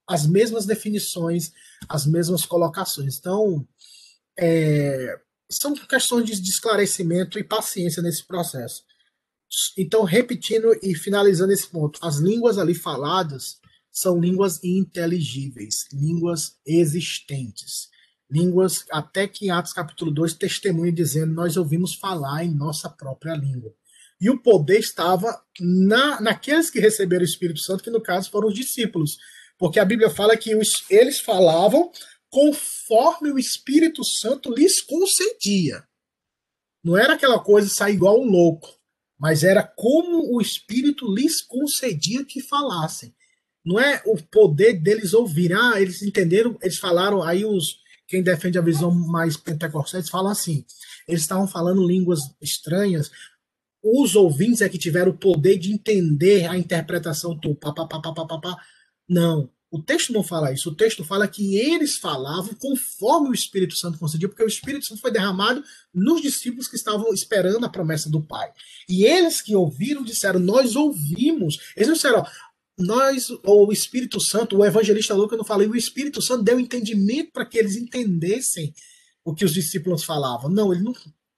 as mesmas definições, as mesmas colocações. Então, é, são questões de esclarecimento e paciência nesse processo. Então, repetindo e finalizando esse ponto, as línguas ali faladas são línguas inteligíveis, línguas existentes, línguas até que em Atos capítulo 2 testemunha dizendo nós ouvimos falar em nossa própria língua. E o poder estava na, naqueles que receberam o Espírito Santo, que no caso foram os discípulos. Porque a Bíblia fala que os, eles falavam conforme o Espírito Santo lhes concedia. Não era aquela coisa sair igual um louco, mas era como o Espírito lhes concedia que falassem. Não é o poder deles ouvirem. Ah, eles entenderam, eles falaram, aí os quem defende a visão mais pentecostal, eles falam assim, eles estavam falando línguas estranhas, os ouvintes é que tiveram o poder de entender a interpretação do papapá. Não, o texto não fala isso. O texto fala que eles falavam conforme o Espírito Santo concedia, porque o Espírito Santo foi derramado nos discípulos que estavam esperando a promessa do Pai. E eles que ouviram disseram: Nós ouvimos. Eles disseram: Nós, ou o Espírito Santo, o evangelista Lucas não falou, e o Espírito Santo deu entendimento para que eles entendessem o que os discípulos falavam. Não, ele não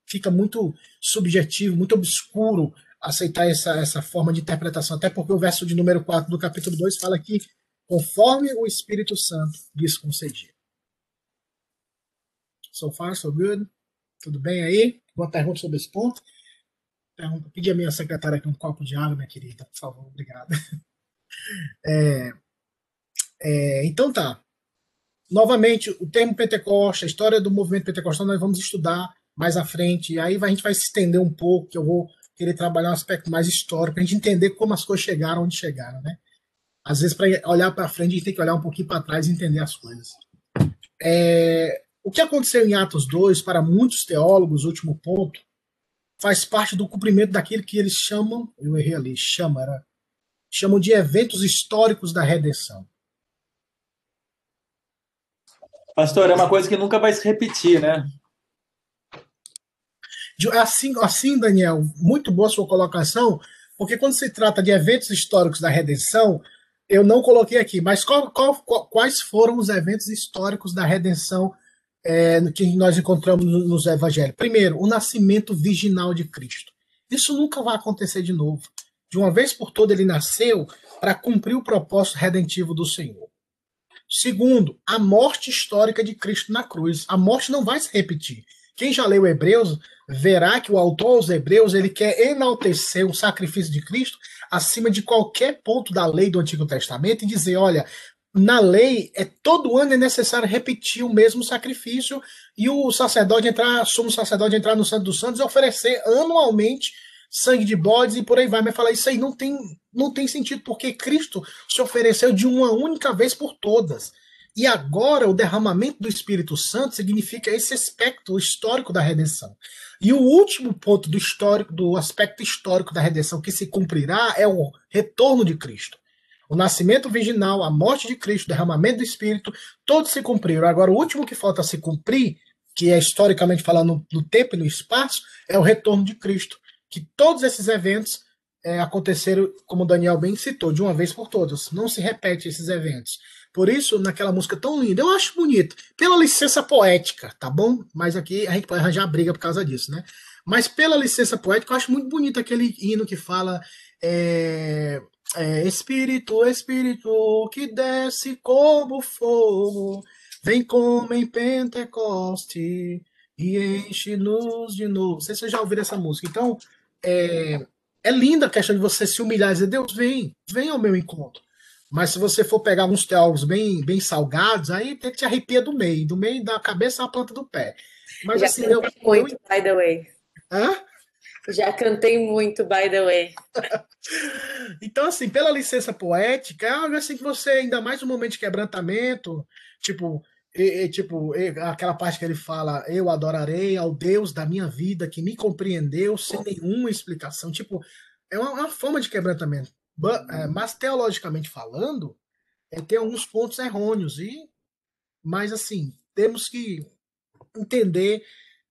fica muito subjetivo, muito obscuro aceitar essa, essa forma de interpretação, até porque o verso de número 4 do capítulo 2 fala que conforme o Espírito Santo lhes concedia. So far, so good? Tudo bem aí? Uma pergunta sobre esse ponto? Pedi a minha secretária aqui um copo de água, minha querida, por favor, obrigado. É, é, então tá. Novamente, o termo Pentecoste, a história do movimento pentecostal, nós vamos estudar mais à frente. E aí a gente vai se estender um pouco, que eu vou querer trabalhar um aspecto mais histórico, para a gente entender como as coisas chegaram onde chegaram, né? Às vezes, para olhar para frente, a gente tem que olhar um pouquinho para trás e entender as coisas. É, o que aconteceu em Atos 2, para muitos teólogos, último ponto, faz parte do cumprimento daquilo que eles chamam, eu errei ali, chama, era, chamam de eventos históricos da redenção. Pastor, é uma coisa que nunca vai se repetir, né? Assim, assim, Daniel, muito boa sua colocação, porque quando se trata de eventos históricos da redenção, eu não coloquei aqui, mas qual, qual, quais foram os eventos históricos da redenção é, que nós encontramos nos evangelhos? Primeiro, o nascimento virginal de Cristo. Isso nunca vai acontecer de novo. De uma vez por todas, ele nasceu para cumprir o propósito redentivo do Senhor. Segundo, a morte histórica de Cristo na cruz. A morte não vai se repetir. Quem já leu Hebreus verá que o autor aos Hebreus ele quer enaltecer o sacrifício de Cristo acima de qualquer ponto da lei do Antigo Testamento e dizer, olha, na lei, é todo ano é necessário repetir o mesmo sacrifício e o sacerdote entrar, sumo sacerdote entrar no Santo dos Santos e oferecer anualmente sangue de bodes e por aí vai. Mas falar isso aí não tem, não tem sentido, porque Cristo se ofereceu de uma única vez por todas. E agora o derramamento do Espírito Santo significa esse aspecto histórico da redenção. E o último ponto do histórico, do aspecto histórico da redenção que se cumprirá é o retorno de Cristo. O nascimento virginal, a morte de Cristo, o derramamento do Espírito, todos se cumpriram. Agora, o último que falta se cumprir, que é historicamente falando no tempo e no espaço, é o retorno de Cristo. Que todos esses eventos é, aconteceram, como Daniel bem citou, de uma vez por todas. Não se repete esses eventos. Por isso, naquela música tão linda, eu acho bonito. Pela licença poética, tá bom? Mas aqui a gente pode arranjar briga por causa disso, né? Mas pela licença poética, eu acho muito bonito aquele hino que fala. É, é, espírito, Espírito, que desce como fogo, vem como em Pentecoste e enche-nos de novo. Não sei se vocês já ouviram essa música. Então, é, é linda a questão de você se humilhar e dizer, Deus, vem, vem ao meu encontro. Mas se você for pegar uns teólogos bem, bem salgados, aí tem que te arrepia do meio, do meio da cabeça à planta do pé. Mas Já assim, eu, muito, eu... by the way. Hã? Já cantei muito, by the way. então, assim, pela licença poética, é algo assim que você, ainda mais no momento de quebrantamento, tipo, e, e, tipo, e, aquela parte que ele fala, eu adorarei ao Deus da minha vida que me compreendeu sem nenhuma explicação. Tipo, é uma, uma forma de quebrantamento. É, mas teologicamente falando, é, tem alguns pontos errôneos. E, mas assim, temos que entender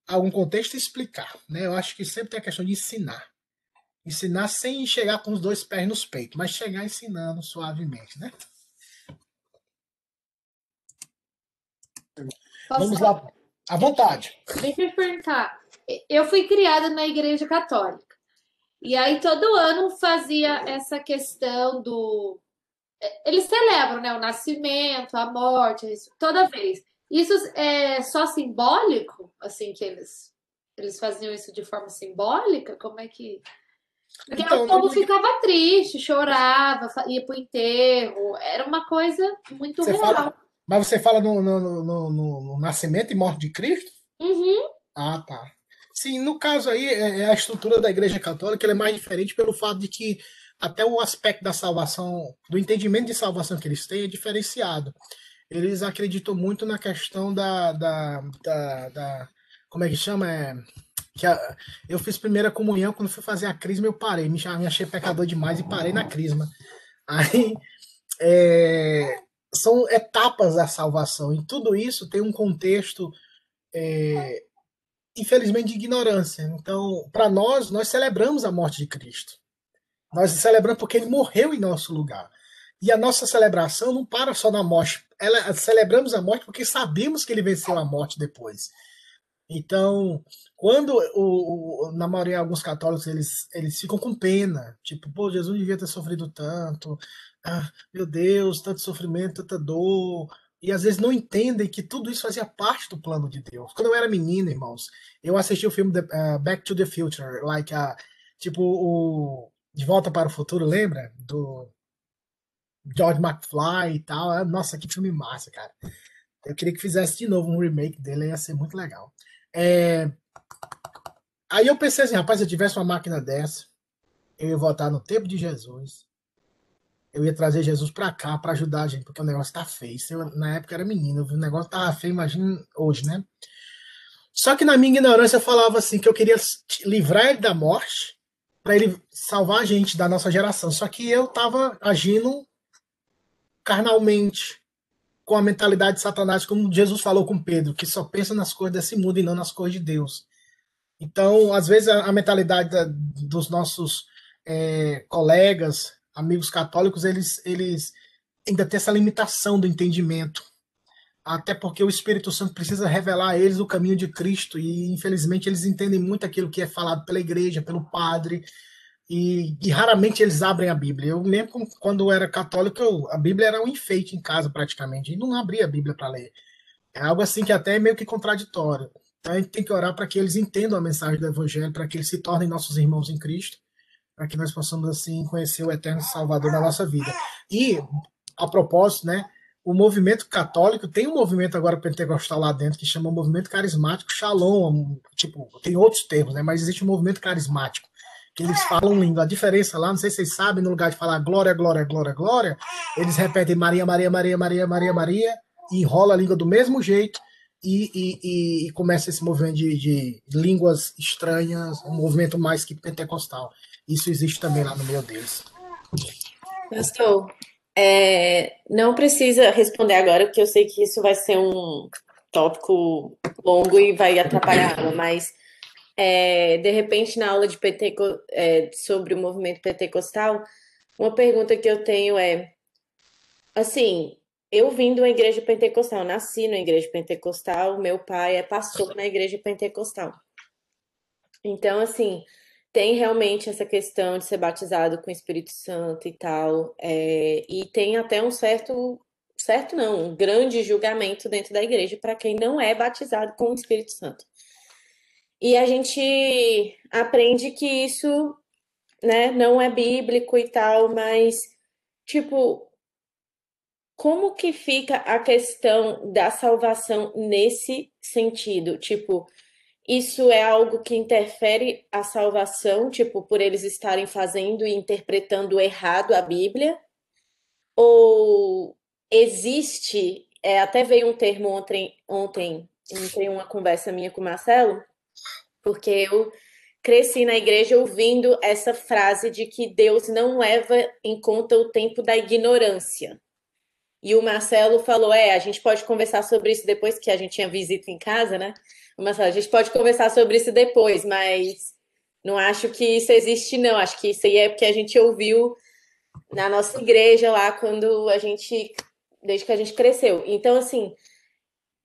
algum contexto e explicar. Né? Eu acho que sempre tem a questão de ensinar. Ensinar sem chegar com os dois pés nos peitos, mas chegar ensinando suavemente, né? Posso Vamos lá, à vontade. Deixa eu perguntar. Eu fui criada na igreja católica. E aí todo ano fazia essa questão do. Eles celebram, né? O nascimento, a morte, isso, toda vez. Isso é só simbólico? Assim, que eles, eles faziam isso de forma simbólica? Como é que. Porque Então, o povo ficava triste, chorava, ia pro enterro. Era uma coisa muito real. fala, mas você fala no, no, no, no- no nascimento e morte de Cristo? Uhum. Ah, tá. Sim, no caso aí, é, é a estrutura da Igreja Católica é mais diferente pelo fato de que até o aspecto da salvação, do entendimento de salvação que eles têm é diferenciado. Eles acreditam muito na questão da, da, da, da- como é que chama? É, que a- eu fiz primeira comunhão, quando fui fazer a crisma eu parei, me, me achei pecador demais e parei na crisma. Aí, é, são etapas da salvação, e tudo isso tem um contexto é, infelizmente, de ignorância. Então, para nós, nós celebramos a morte de Cristo. Nós celebramos porque ele morreu em nosso lugar. E a nossa celebração não para só na morte. Ela, celebramos a morte porque sabemos que ele venceu a morte depois. Então, quando o, o- na maioria alguns católicos eles, eles ficam com pena, tipo, pô, Jesus devia ter sofrido tanto, ah, meu Deus, tanto sofrimento, tanta dor, e às vezes não entendem que tudo isso fazia parte do plano de Deus. Quando eu era menino, irmãos, eu assisti o filme The- uh, Back to the Future, like a, tipo o De Volta para o Futuro, lembra? Do George McFly e tal. Ah, Nossa, que filme massa, cara. Eu queria que fizesse de novo um remake dele, ia ser muito legal. É, Aí eu pensei assim, rapaz, se eu tivesse uma máquina dessa, eu ia voltar no tempo de Jesus. Eu ia trazer Jesus pra cá pra ajudar a gente, porque o negócio tá feio. Eu, na época era menino, o negócio tava feio, imagina hoje, né? Só que na minha ignorância eu falava assim que eu queria livrar ele da morte para ele salvar a gente da nossa geração. Só que eu tava agindo carnalmente, com a mentalidade de Satanás, como Jesus falou com Pedro, que só pensa nas coisas desse mundo e não nas coisas de Deus. Então, às vezes, a, a mentalidade da- dos nossos é, colegas, amigos católicos, eles, eles ainda têm essa limitação do entendimento. Até porque o Espírito Santo precisa revelar a eles o caminho de Cristo, e infelizmente eles entendem muito aquilo que é falado pela igreja, pelo padre, e, e raramente eles abrem a Bíblia. Eu mesmo, quando eu era católico, eu- a Bíblia era um enfeite em casa praticamente, e não abria a Bíblia para ler. É algo assim que até é meio que contraditório. Então a gente tem que orar para que eles entendam a mensagem do Evangelho, para que eles se tornem nossos irmãos em Cristo, para que nós possamos assim conhecer o eterno Salvador da nossa vida. E a propósito, né, o movimento católico tem um movimento agora pentecostal lá dentro que chama movimento carismático Shalom, tipo, tem outros termos, né, mas existe um movimento carismático que eles falam língua. A diferença lá, não sei se vocês sabem, no lugar de falar glória, glória, glória, glória, eles repetem Maria, Maria, Maria, Maria, Maria, Maria, e enrola a língua do mesmo jeito e, e, e começa esse movimento de, de, línguas estranhas, um movimento mais que pentecostal. Isso existe também lá no meio deles. Pastor, é, não precisa responder agora, porque eu sei que isso vai ser um tópico longo e vai atrapalhar, mas é, de repente na aula de Penteco, é, sobre o movimento pentecostal, uma pergunta que eu tenho é assim, eu vim de uma igreja pentecostal, nasci na igreja pentecostal, meu pai é pastor na igreja pentecostal. Então, assim, tem realmente essa questão de ser batizado com o Espírito Santo e tal, é, e tem até um certo, certo não, um grande julgamento dentro da igreja para quem não é batizado com o Espírito Santo. E a gente aprende que isso, né, não é bíblico e tal, mas, tipo, como que fica a questão da salvação nesse sentido? Tipo, isso é algo que interfere a salvação, tipo, por eles estarem fazendo e interpretando errado a Bíblia? Ou existe, é, até veio um termo ontem, ontem em uma conversa minha com o Marcelo, porque eu cresci na igreja ouvindo essa frase de que Deus não leva em conta o tempo da ignorância. E o Marcelo falou: é, a gente pode conversar sobre isso depois, que a gente tinha visita em casa, né? Marcelo, a gente pode conversar sobre isso depois, mas não acho que isso existe, não. Acho que isso aí é porque a gente ouviu na nossa igreja lá quando a gente. desde que a gente cresceu. Então, assim,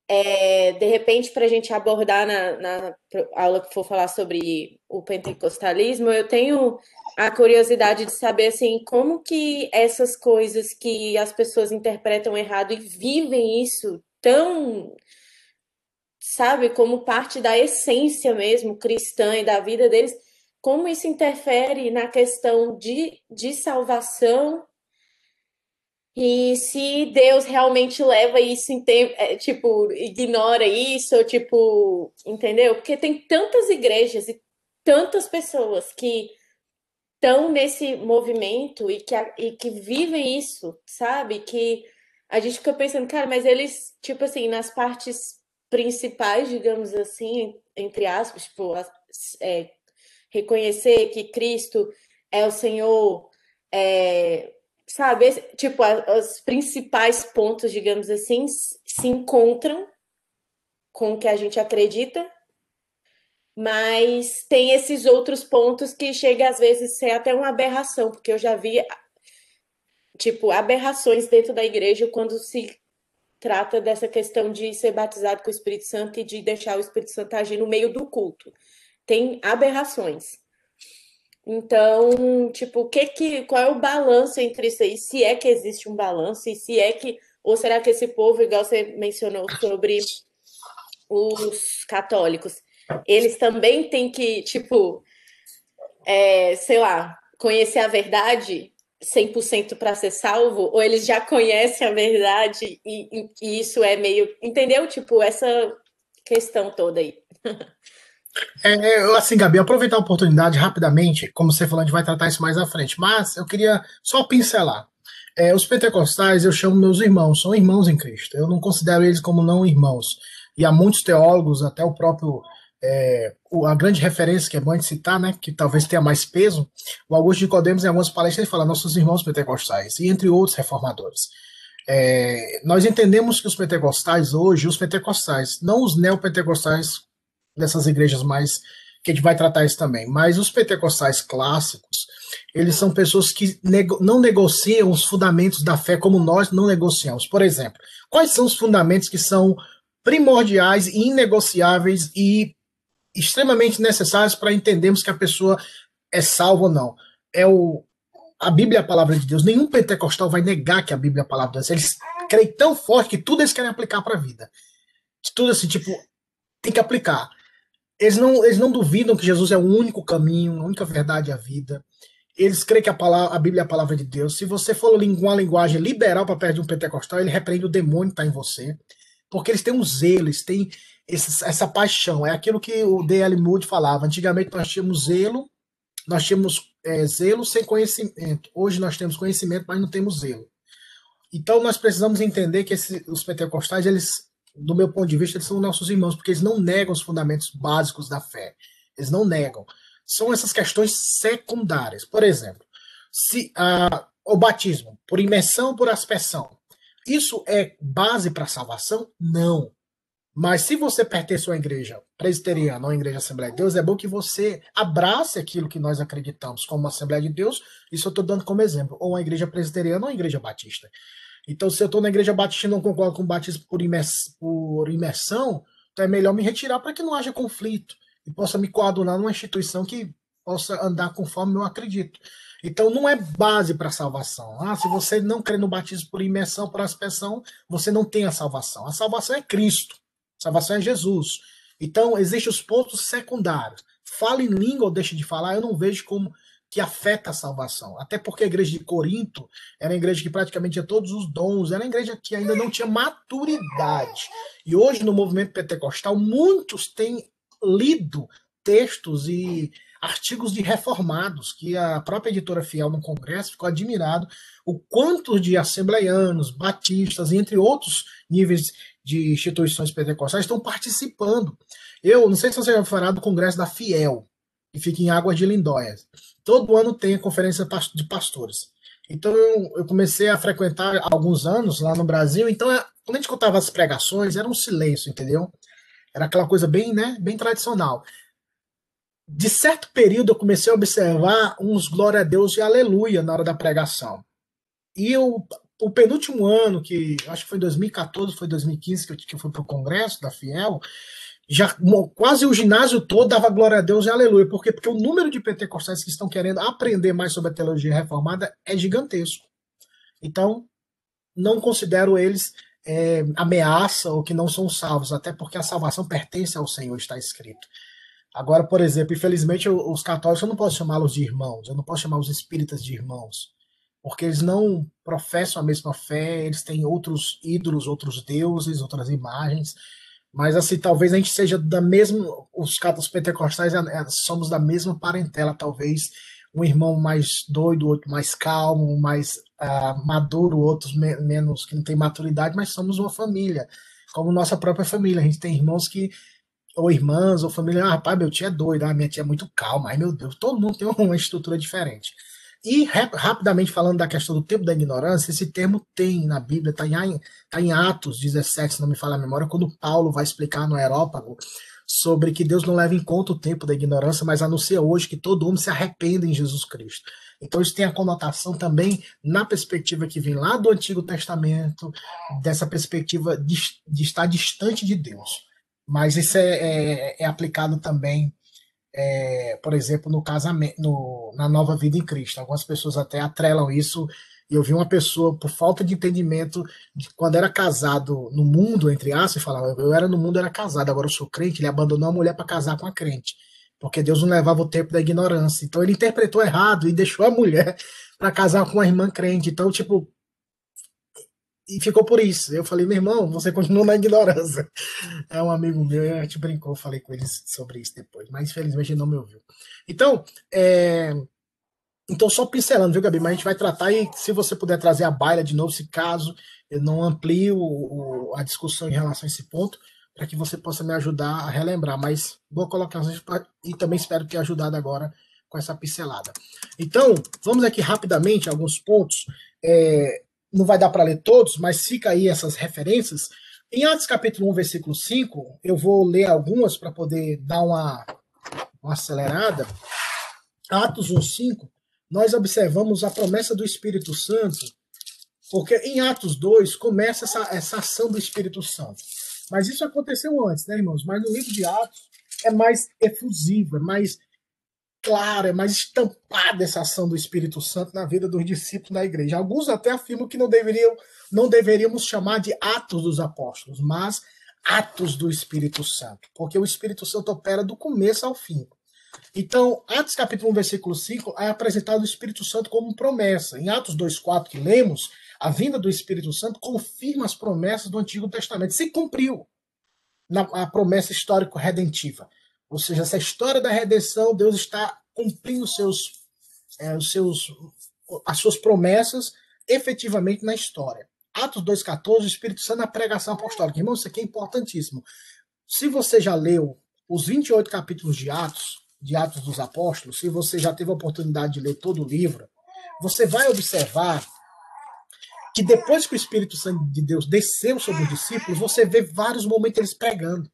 é, de repente, para a gente abordar na, na, aula que for falar sobre o pentecostalismo, eu tenho a curiosidade de saber assim como que essas coisas que as pessoas interpretam errado e vivem isso tão sabe como parte da essência mesmo cristã e da vida deles, como isso interfere na questão de, de salvação e se Deus realmente leva isso em tempo, é, tipo, ignora isso, ou tipo, entendeu? Porque tem tantas igrejas e tantas pessoas que estão nesse movimento e que, e que vivem isso, sabe? Que a gente fica pensando, cara, mas eles, tipo assim, nas partes principais, digamos assim, entre aspas, tipo, é, reconhecer que Cristo é o Senhor, é, sabe, tipo, os principais pontos, digamos assim, se encontram com o que a gente acredita, mas tem esses outros pontos que chega às vezes a ser até uma aberração, porque eu já vi tipo aberrações dentro da igreja quando se trata dessa questão de ser batizado com o Espírito Santo e de deixar o Espírito Santo agir no meio do culto. Tem aberrações. Então, tipo, que que, qual é o balanço entre isso aí? Se é que existe um balanço e se é que, ou será que esse povo, igual você mencionou sobre os católicos, eles também têm que, tipo, é, sei lá, conhecer a verdade 100% para ser salvo, ou eles já conhecem a verdade e, e, isso é meio, entendeu? Tipo, essa questão toda aí. É, é, assim, Gabi, aproveitar a oportunidade rapidamente, como você falou, a gente vai tratar isso mais à frente, mas eu queria só pincelar. É, os pentecostais eu chamo meus irmãos, são irmãos em Cristo. Eu não considero eles como não irmãos. E há muitos teólogos, até o próprio é, a grande referência que é bom de citar, né, que talvez tenha mais peso, o Augusto de Codemos, em algumas palestras, ele fala nossos irmãos pentecostais, e entre outros reformadores. É, nós entendemos que os pentecostais hoje, os pentecostais, não os neopentecostais dessas igrejas mais que a gente vai tratar isso também, mas os pentecostais clássicos, eles são pessoas que nego, não negociam os fundamentos da fé como nós não negociamos. Por exemplo, quais são os fundamentos que são primordiais e inegociáveis e extremamente necessários para entendermos que a pessoa é salva ou não? É o a Bíblia é a palavra de Deus. Nenhum pentecostal vai negar que a Bíblia é a palavra de Deus. Eles creem tão forte que tudo eles querem aplicar para a vida. Tudo assim, tipo, tem que aplicar. Eles não, eles não duvidam que Jesus é o único caminho, a única verdade e a vida. eles creem que a, palavra, a Bíblia é a palavra de Deus. Se você for uma linguagem liberal para perto de um pentecostal, ele repreende o demônio que está em você. Porque eles têm um zelo, eles têm esse, essa paixão. É aquilo que o D.L. Moody falava. Antigamente nós tínhamos zelo, nós tínhamos é, zelo sem conhecimento. Hoje nós temos conhecimento, mas não temos zelo. Então nós precisamos entender que esse, os pentecostais, eles, do meu ponto de vista, eles são nossos irmãos, porque eles não negam os fundamentos básicos da fé. Eles não negam são essas questões secundárias. Por exemplo, se ah, o batismo por imersão ou por aspersão, isso é base para a salvação? Não. Mas se você pertence a uma igreja presbiteriana ou uma igreja Assembleia de Deus, é bom que você abrace aquilo que nós acreditamos como Assembleia de Deus. Isso eu estou dando como exemplo. Ou uma igreja presbiteriana ou uma igreja batista. Então, se eu estou na igreja batista e não concordo com o batismo por, imers por imersão, então é melhor me retirar para que não haja conflito e possa me coadunar numa instituição que possa andar conforme eu acredito. Então não é base para a salvação. Ah, se você não crê no batismo por imersão, por aspersão, você não tem a salvação. A salvação é Cristo. A salvação é Jesus. Então existem os pontos secundários. Fala em língua ou deixe de falar, eu não vejo como que afeta a salvação. Até porque a igreja de Corinto era uma igreja que praticamente tinha todos os dons, era uma igreja que ainda não tinha maturidade. E hoje, no movimento pentecostal, muitos têm lido textos e artigos de reformados, que a própria editora Fiel no Congresso ficou admirado o quanto de assembleianos, batistas, entre outros níveis de instituições pentecostais estão participando. Eu não sei se você já falar do Congresso da Fiel, que fica em Águas de Lindóia. Todo ano tem a conferência de pastores. Então eu comecei a frequentar há alguns anos lá no Brasil. Então, é, quando a gente escutava as pregações, era um silêncio, entendeu? Era aquela coisa bem, né, bem tradicional. De certo período eu comecei a observar uns glória a Deus e aleluia na hora da pregação. E eu, o penúltimo ano, que acho que foi 2014, foi 2015 que eu, que eu fui para o congresso da Fiel, já quase o ginásio todo dava glória a Deus e aleluia. Por quê? Porque o número de pentecostais que estão querendo aprender mais sobre a teologia reformada é gigantesco. Então, não considero eles é, ameaça ou que não são salvos, até porque a salvação pertence ao Senhor, está escrito. Agora, por exemplo, infelizmente os católicos eu não posso chamá-los de irmãos, eu não posso chamar os espíritas de irmãos, porque eles não professam a mesma fé, eles têm outros ídolos, outros deuses, outras imagens, mas assim, talvez a gente seja da mesma, os católicos pentecostais é, é, somos da mesma parentela, talvez um irmão mais doido, outro mais calmo, mais uh, maduro, outros me menos que não tem maturidade, mas somos uma família, como nossa própria família. A gente tem irmãos que ou irmãs, ou família, ah, rapaz, meu tio é doido, ah, minha tia é muito calma, ai meu Deus, todo mundo tem uma estrutura diferente. E rapidamente falando da questão do tempo da ignorância, esse termo tem na Bíblia, está em, tá em Atos 17, se não me falha a memória, quando Paulo vai explicar no Aerópago sobre que Deus não leva em conta o tempo da ignorância, mas anuncia hoje que todo homem se arrependa em Jesus Cristo. Então isso tem a conotação também na perspectiva que vem lá do Antigo Testamento, dessa perspectiva de, de estar distante de Deus. Mas isso é, é, é aplicado também, é, por exemplo, no casamento, no, na nova vida em Cristo. Algumas pessoas até atrelam isso eu vi uma pessoa, por falta de entendimento, de quando era casado no mundo, entre aspas, falava, eu era no mundo, era casado, agora eu sou crente, ele abandonou a mulher para casar com a crente, porque Deus não levava o tempo da ignorância. Então ele interpretou errado e deixou a mulher para casar com uma irmã crente. Então, tipo, e ficou por isso. Eu falei, meu irmão, você continua na ignorância. É um amigo meu, a gente brincou, falei com eles sobre isso depois, mas infelizmente ele não me ouviu. Então, é, então, só pincelando, viu, Gabi? Mas a gente vai tratar e se você puder trazer a baila de novo, se caso eu não amplie o, o, a discussão em relação a esse ponto, para que você possa me ajudar a relembrar. Mas boa colocação e também espero ter ajudado agora com essa pincelada. Então, vamos aqui rapidamente alguns pontos. É, não vai dar para ler todos, mas fica aí essas referências. Em Atos capítulo 1, versículo 5, eu vou ler algumas para poder dar uma, uma acelerada. Atos 1, 5 nós observamos a promessa do Espírito Santo, porque em Atos 2 começa essa, essa ação do Espírito Santo. Mas isso aconteceu antes, né, irmãos? Mas no livro de Atos é mais efusiva, é mais clara, é mais estampada essa ação do Espírito Santo na vida dos discípulos da igreja. Alguns até afirmam que não deveriam, não deveríamos chamar de Atos dos Apóstolos, mas Atos do Espírito Santo, porque o Espírito Santo opera do começo ao fim. Então, Atos capítulo 1, versículo 5, é apresentado o Espírito Santo como promessa. Em Atos 2,4 que lemos, a vinda do Espírito Santo confirma as promessas do Antigo Testamento. Se cumpriu na a promessa histórico-redentiva. Ou seja, essa história da redenção, Deus está cumprindo seus, é, os seus, as suas promessas efetivamente na história. Atos 2,14, o Espírito Santo na pregação apostólica. Irmão, isso aqui é importantíssimo. Se você já leu os 28 capítulos de Atos, de Atos dos Apóstolos, se você já teve a oportunidade de ler todo o livro, você vai observar que depois que o Espírito Santo de Deus desceu sobre os discípulos, você vê vários momentos eles pregando.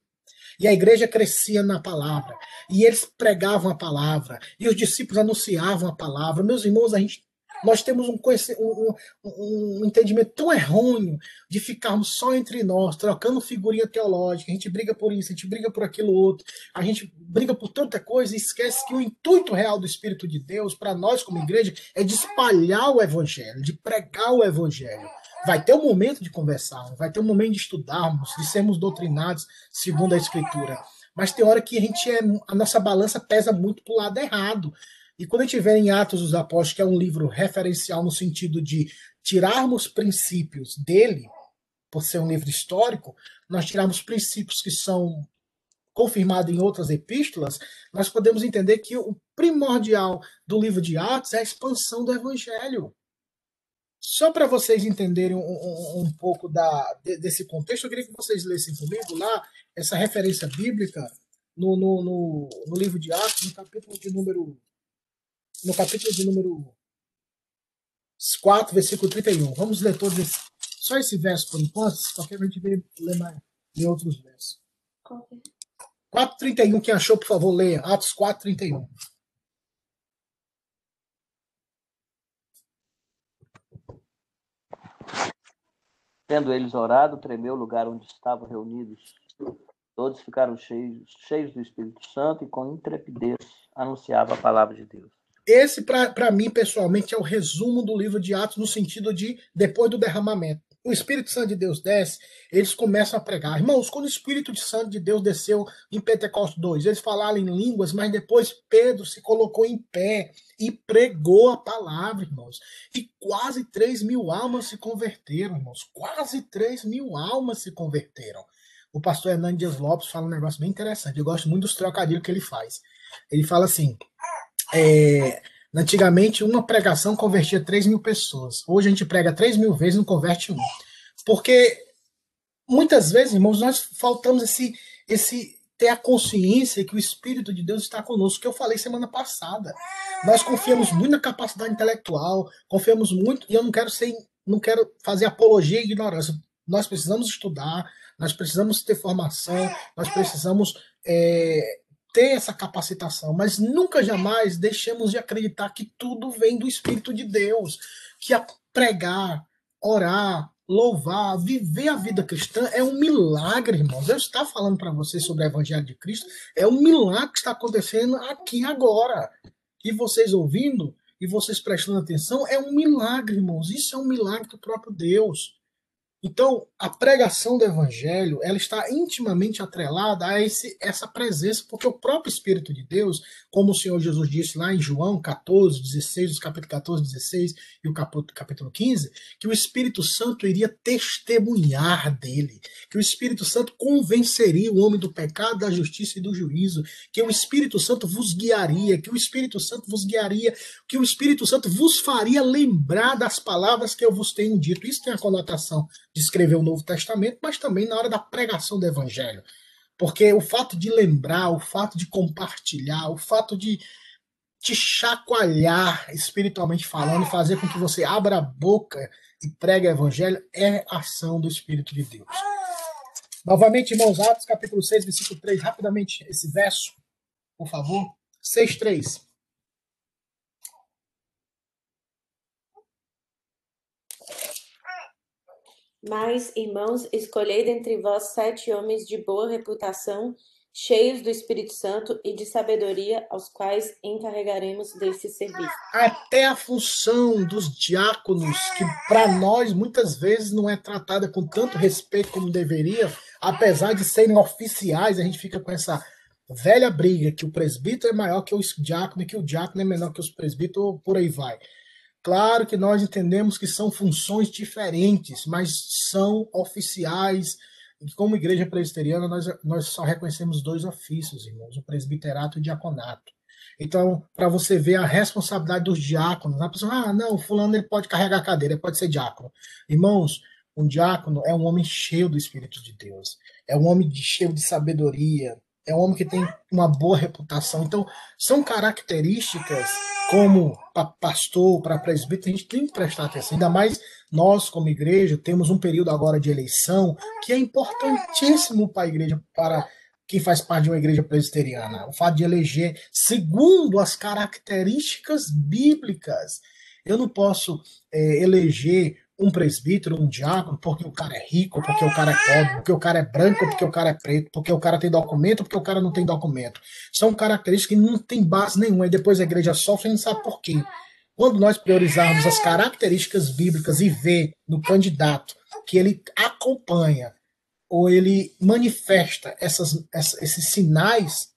E a igreja crescia na palavra. E eles pregavam a palavra. E os discípulos anunciavam a palavra. Meus irmãos, a gente nós temos um, um, um, entendimento tão errôneo de ficarmos só entre nós, trocando figurinha teológica. A gente briga por isso, a gente briga por aquilo outro, a gente briga por tanta coisa e esquece que o intuito real do Espírito de Deus, para nós como igreja, é de espalhar o Evangelho, de pregar o Evangelho. Vai ter um momento de conversar, vai ter um momento de estudarmos, de sermos doutrinados segundo a Escritura. Mas tem hora que a gente é, a nossa balança pesa muito para o lado errado. E quando a gente vê em Atos dos Apóstolos, que é um livro referencial no sentido de tirarmos princípios dele, por ser um livro histórico, nós tirarmos princípios que são confirmados em outras epístolas, nós podemos entender que o primordial do livro de Atos é a expansão do evangelho. Só para vocês entenderem um, um, um pouco da, desse contexto, eu queria que vocês lessem comigo lá essa referência bíblica no, no, no, no livro de Atos, no capítulo de número no capítulo de número 4, versículo 31. Vamos ler todos esse, só esse verso por enquanto, porque a gente vai ler, mais, ler outros versos. 4,31, quem achou, por favor, leia. Atos 4,31. Tendo eles orado, tremeu o lugar onde estavam reunidos. Todos ficaram cheios, cheios do Espírito Santo e com intrepidez anunciava a palavra de Deus. Esse, para mim, pessoalmente, é o resumo do livro de Atos, no sentido de depois do derramamento. O Espírito Santo de Deus desce, eles começam a pregar. Irmãos, quando o Espírito Santo de Deus desceu em Pentecostes 2, eles falaram em línguas, mas depois Pedro se colocou em pé e pregou a palavra, irmãos. E quase 3 mil almas se converteram, irmãos. Quase 3 mil almas se converteram. O pastor Hernandes Dias Lopes fala um negócio bem interessante. Eu gosto muito dos trocadilhos que ele faz. Ele fala assim: é, antigamente, uma pregação convertia 3 mil pessoas. Hoje a gente prega 3 mil vezes e não converte um. Porque muitas vezes, irmãos, nós faltamos esse, esse ter a consciência que o Espírito de Deus está conosco, que eu falei semana passada. Nós confiamos muito na capacidade intelectual, confiamos muito, e eu não quero ser, não quero fazer apologia e ignorância. Nós precisamos estudar, nós precisamos ter formação, nós precisamos é, ter essa capacitação, mas nunca jamais deixemos de acreditar que tudo vem do Espírito de Deus, que a pregar, orar, louvar, viver a vida cristã é um milagre, irmãos. Eu estou falando para vocês sobre o Evangelho de Cristo, é um milagre que está acontecendo aqui agora. E vocês ouvindo e vocês prestando atenção, é um milagre, irmãos. Isso é um milagre do próprio Deus. Então, a pregação do evangelho, ela está intimamente atrelada a esse, essa presença, porque o próprio Espírito de Deus, como o Senhor Jesus disse lá em João 14, 16, os capítulos 14, 16 e o capítulo 15, que o Espírito Santo iria testemunhar dele, que o Espírito Santo convenceria o homem do pecado, da justiça e do juízo, que o Espírito Santo vos guiaria, que o Espírito Santo vos guiaria, que o Espírito Santo vos faria lembrar das palavras que eu vos tenho dito. Isso tem a conotação de escrever o Novo Testamento, mas também na hora da pregação do Evangelho. Porque o fato de lembrar, o fato de compartilhar, o fato de te chacoalhar espiritualmente falando, fazer com que você abra a boca e pregue o Evangelho, é ação do Espírito de Deus. Novamente, irmãos, Atos capítulo 6, versículo 3, rapidamente esse verso, por favor. 6, 3. Mas, irmãos, escolhei dentre vós sete homens de boa reputação, cheios do Espírito Santo e de sabedoria, aos quais encarregaremos desse serviço. Até a função dos diáconos, que para nós muitas vezes não é tratada com tanto respeito como deveria, apesar de serem oficiais, a gente fica com essa velha briga que o presbítero é maior que o diácono e que o diácono é menor que os presbíteros, por aí vai. Claro que nós entendemos que são funções diferentes, mas são oficiais. Como igreja presbiteriana, nós, nós só reconhecemos dois ofícios, irmãos, o presbiterato e o diaconato. Então, para você ver a responsabilidade dos diáconos, a pessoa, ah, não, fulano ele pode carregar a cadeira, ele pode ser diácono. Irmãos, um diácono é um homem cheio do Espírito de Deus, é um homem cheio de sabedoria, é um homem que tem uma boa reputação. Então, são características como pastor, para presbítero, a gente tem que prestar atenção. Ainda mais nós, como igreja, temos um período agora de eleição que é importantíssimo para a igreja, para quem faz parte de uma igreja presbiteriana. O fato de eleger segundo as características bíblicas. Eu não posso é, eleger um presbítero, um diácono, porque o cara é rico, porque o cara é pobre, porque o cara é branco, porque o cara é preto, porque o cara tem documento, porque o cara não tem documento. São características que não tem base nenhuma e depois a igreja sofre e não sabe por quê. Quando nós priorizarmos as características bíblicas e ver no candidato que ele acompanha ou ele manifesta essas, esses sinais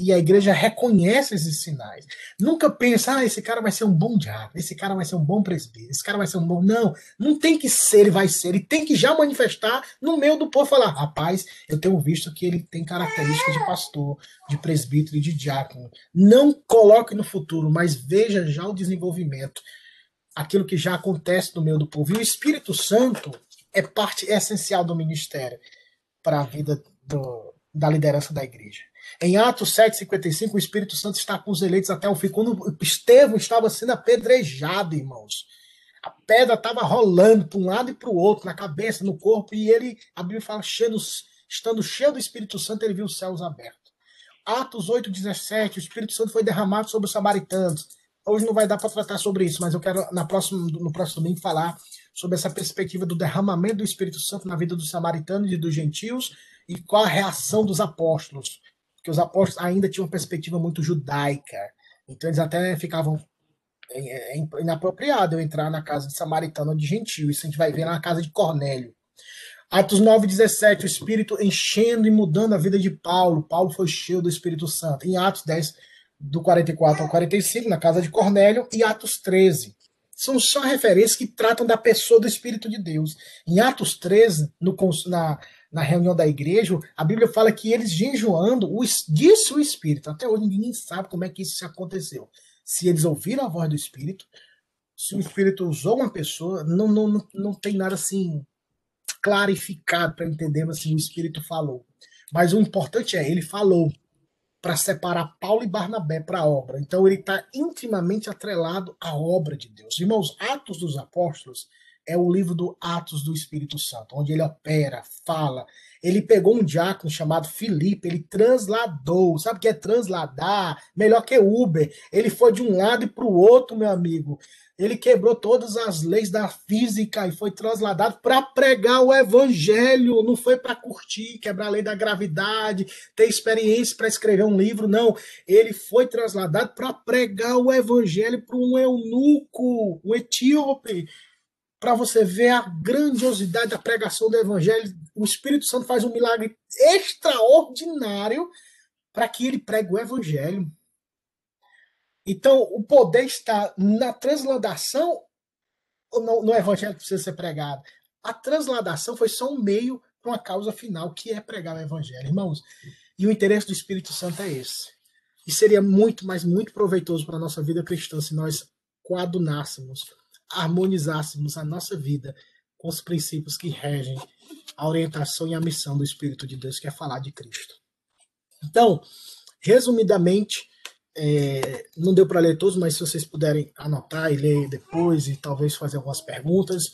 e a igreja reconhece esses sinais. Nunca pensa, ah, esse cara vai ser um bom diabo, esse cara vai ser um bom presbítero, esse cara vai ser um bom. Não, não tem que ser, ele vai ser, ele tem que já manifestar no meio do povo falar, rapaz, eu tenho visto que ele tem características de pastor, de presbítero e de diácono. Não coloque no futuro, mas veja já o desenvolvimento, aquilo que já acontece no meio do povo. E o Espírito Santo, é parte essencial do ministério para a vida do, da liderança da igreja. Em Atos 7,55, o Espírito Santo está com os eleitos até o fim. Quando Estevão estava sendo apedrejado, irmãos, a pedra estava rolando para um lado e para o outro, na cabeça, no corpo, e ele, a Bíblia fala, cheio, estando cheio do Espírito Santo, ele viu os céus abertos. Atos 8,17, o Espírito Santo foi derramado sobre os samaritanos. Hoje não vai dar para tratar sobre isso, mas eu quero na próxima, no próximo domingo falar sobre essa perspectiva do derramamento do Espírito Santo na vida dos samaritanos e dos gentios e qual a reação dos apóstolos. Porque os apóstolos ainda tinham uma perspectiva muito judaica. Então eles até ficavam é, é, é inapropriado eu entrar na casa de samaritano ou de gentio. Isso a gente vai ver na casa de Cornélio. Atos 9, 17, o Espírito enchendo e mudando a vida de Paulo. Paulo foi cheio do Espírito Santo. Em Atos 10, do 44 ao 45, na casa de Cornélio. E Atos 13, são só referências que tratam da pessoa do Espírito de Deus. Em Atos 13, no, na, na reunião da igreja, a Bíblia fala que eles jejuando, disse o Espírito. Até hoje ninguém sabe como é que isso aconteceu. Se eles ouviram a voz do Espírito, se o Espírito usou uma pessoa, não, não, não, não tem nada assim clarificado para entendermos assim o Espírito falou. Mas o importante é, ele falou para separar Paulo e Barnabé para a obra. Então ele está intimamente atrelado à obra de Deus. Irmãos, Atos dos Apóstolos é o livro do Atos do Espírito Santo, onde ele opera, fala. Ele pegou um diácono chamado Filipe, ele transladou. Sabe o que é transladar? Melhor que Uber. Ele foi de um lado e para o outro, meu amigo. Ele quebrou todas as leis da física e foi trasladado para pregar o evangelho. Não foi para curtir, quebrar a lei da gravidade, ter experiência para escrever um livro, não. Ele foi trasladado para pregar o evangelho para um eunuco, um etíope. Para você ver a grandiosidade da pregação do evangelho, o Espírito Santo faz um milagre extraordinário para que ele pregue o evangelho. Então, o poder está na transladação ou no, no evangelho que precisa ser pregado? A transladação foi só um meio para uma causa final, que é pregar o evangelho, irmãos. E o interesse do Espírito Santo é esse. E seria muito, mas muito proveitoso para a nossa vida cristã se nós coadunássemos, harmonizássemos a nossa vida com os princípios que regem a orientação e a missão do Espírito de Deus, que é falar de Cristo. Então, resumidamente, é, não deu para ler todos, mas se vocês puderem anotar e ler depois e talvez fazer algumas perguntas.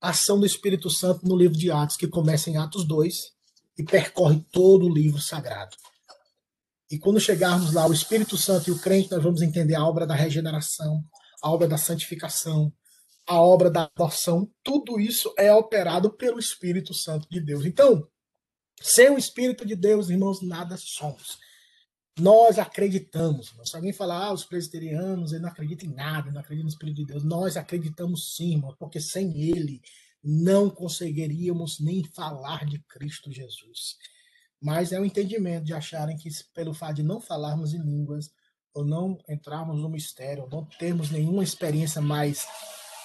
Ação do Espírito Santo no livro de Atos, que começa em Atos 2 e percorre todo o livro sagrado. E quando chegarmos lá, o Espírito Santo e o crente, nós vamos entender a obra da regeneração, a obra da santificação, a obra da adoção. Tudo isso é operado pelo Espírito Santo de Deus. Então, sem o Espírito de Deus, irmãos, nada somos. Nós acreditamos. Se alguém falar, ah, os presbiterianos, ele não acredita em nada, não acredita no Espírito de Deus. Nós acreditamos sim, irmão, porque sem ele não conseguiríamos nem falar de Cristo Jesus. mas é o entendimento de acharem que pelo fato de não falarmos em línguas, ou não entrarmos no mistério, ou não termos nenhuma experiência mais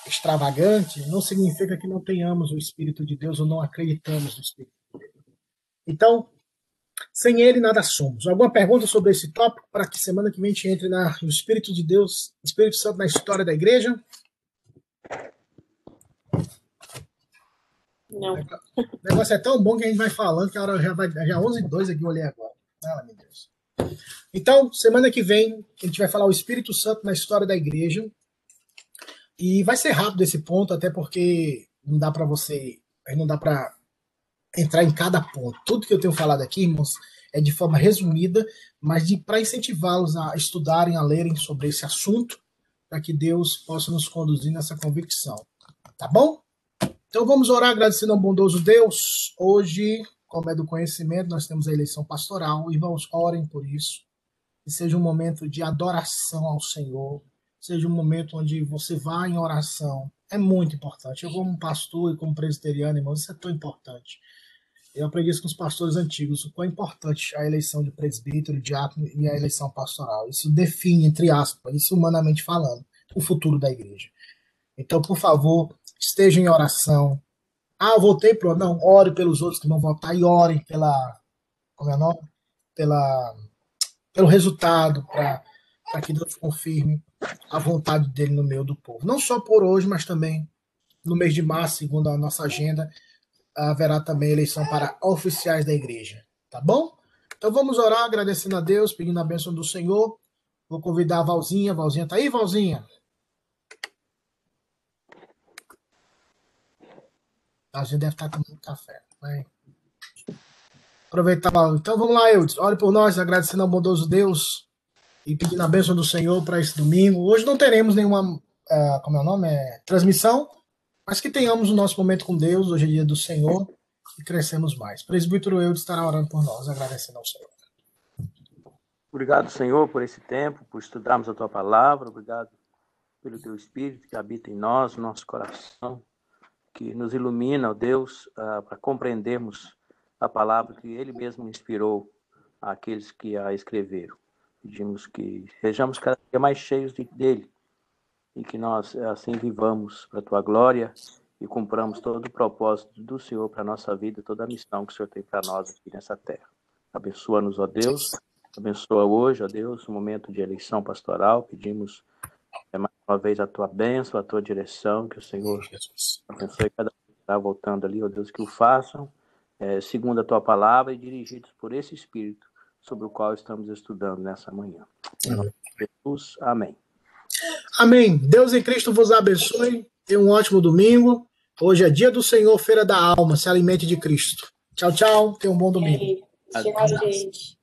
extravagante, não significa que não tenhamos o Espírito de Deus ou não acreditamos no Espírito de Deus. Então, sem ele nada somos. Alguma pergunta sobre esse tópico para que semana que vem a gente entre na, no Espírito de Deus, Espírito Santo na história da igreja? Não. O negócio é tão bom que a gente vai falando que a hora já vai já 11 e 2 aqui eu olhei agora. Ah, meu Deus. Então, semana que vem a gente vai falar o Espírito Santo na história da igreja. E vai ser rápido esse ponto, até porque não dá para você, não dá para entrar em cada ponto. Tudo que eu tenho falado aqui, irmãos, é de forma resumida, mas para incentivá-los a estudarem, a lerem sobre esse assunto, para que Deus possa nos conduzir nessa convicção. Tá bom? Então vamos orar agradecendo ao bondoso Deus. Hoje, como é do conhecimento, nós temos a eleição pastoral. Irmãos, orem por isso. Que seja um momento de adoração ao Senhor. Seja um momento onde você vá em oração. É muito importante. Eu, como pastor e como presbiteriano, irmãos, isso é tão importante. Eu aprendi isso com os pastores antigos, o quão é importante a eleição de presbítero, diácono e a eleição pastoral. Isso define, entre aspas, isso humanamente falando, o futuro da igreja. Então, por favor, estejam em oração. Ah, eu voltei pro. Não, ore pelos outros que vão votar e orem pela. Como é o nome? Pela, pelo resultado, para que Deus confirme a vontade dele no meio do povo. Não só por hoje, mas também no mês de março, segundo a nossa agenda, haverá também eleição para oficiais da igreja. Tá bom? Então vamos orar agradecendo a Deus, pedindo a bênção do Senhor. Vou convidar a Valzinha. Valzinha tá aí, Valzinha? A gente deve estar tomando café. Vai. Aproveitar. Então vamos lá, Eudes. Ore por nós, agradecendo ao bondoso Deus e pedindo a bênção do Senhor para esse domingo. Hoje não teremos nenhuma, uh, como é o nome? É, transmissão, mas que tenhamos o nosso momento com Deus. Hoje é dia do Senhor e crescemos mais. Presbítero Eudes estará orando por nós, agradecendo ao Senhor. Obrigado, Senhor, por esse tempo, por estudarmos a tua palavra. Obrigado pelo teu Espírito que habita em nós, no nosso coração que nos ilumina, ó Deus, uh, para compreendermos a palavra que Ele mesmo inspirou àqueles que a escreveram. Pedimos que sejamos cada dia mais cheios de, dele e que nós assim vivamos para a tua glória e cumpramos todo o propósito do Senhor para a nossa vida, toda a missão que o Senhor tem para nós aqui nessa terra. Abençoa-nos, ó Deus. Abençoa hoje, ó Deus, o momento de eleição pastoral. Pedimos é mais uma vez a tua bênção, a tua direção, que o Senhor abençoe cada um que está voltando ali, ó Deus, que o façam, é, segundo a tua palavra e dirigidos por esse Espírito sobre o qual estamos estudando nessa manhã. Em nome de Jesus, amém. Amém. Deus em Cristo vos abençoe. Tenha um ótimo domingo. Hoje é dia do Senhor, feira da alma. Se alimente de Cristo. Tchau, tchau. Tenha um bom domingo. Tchau, gente.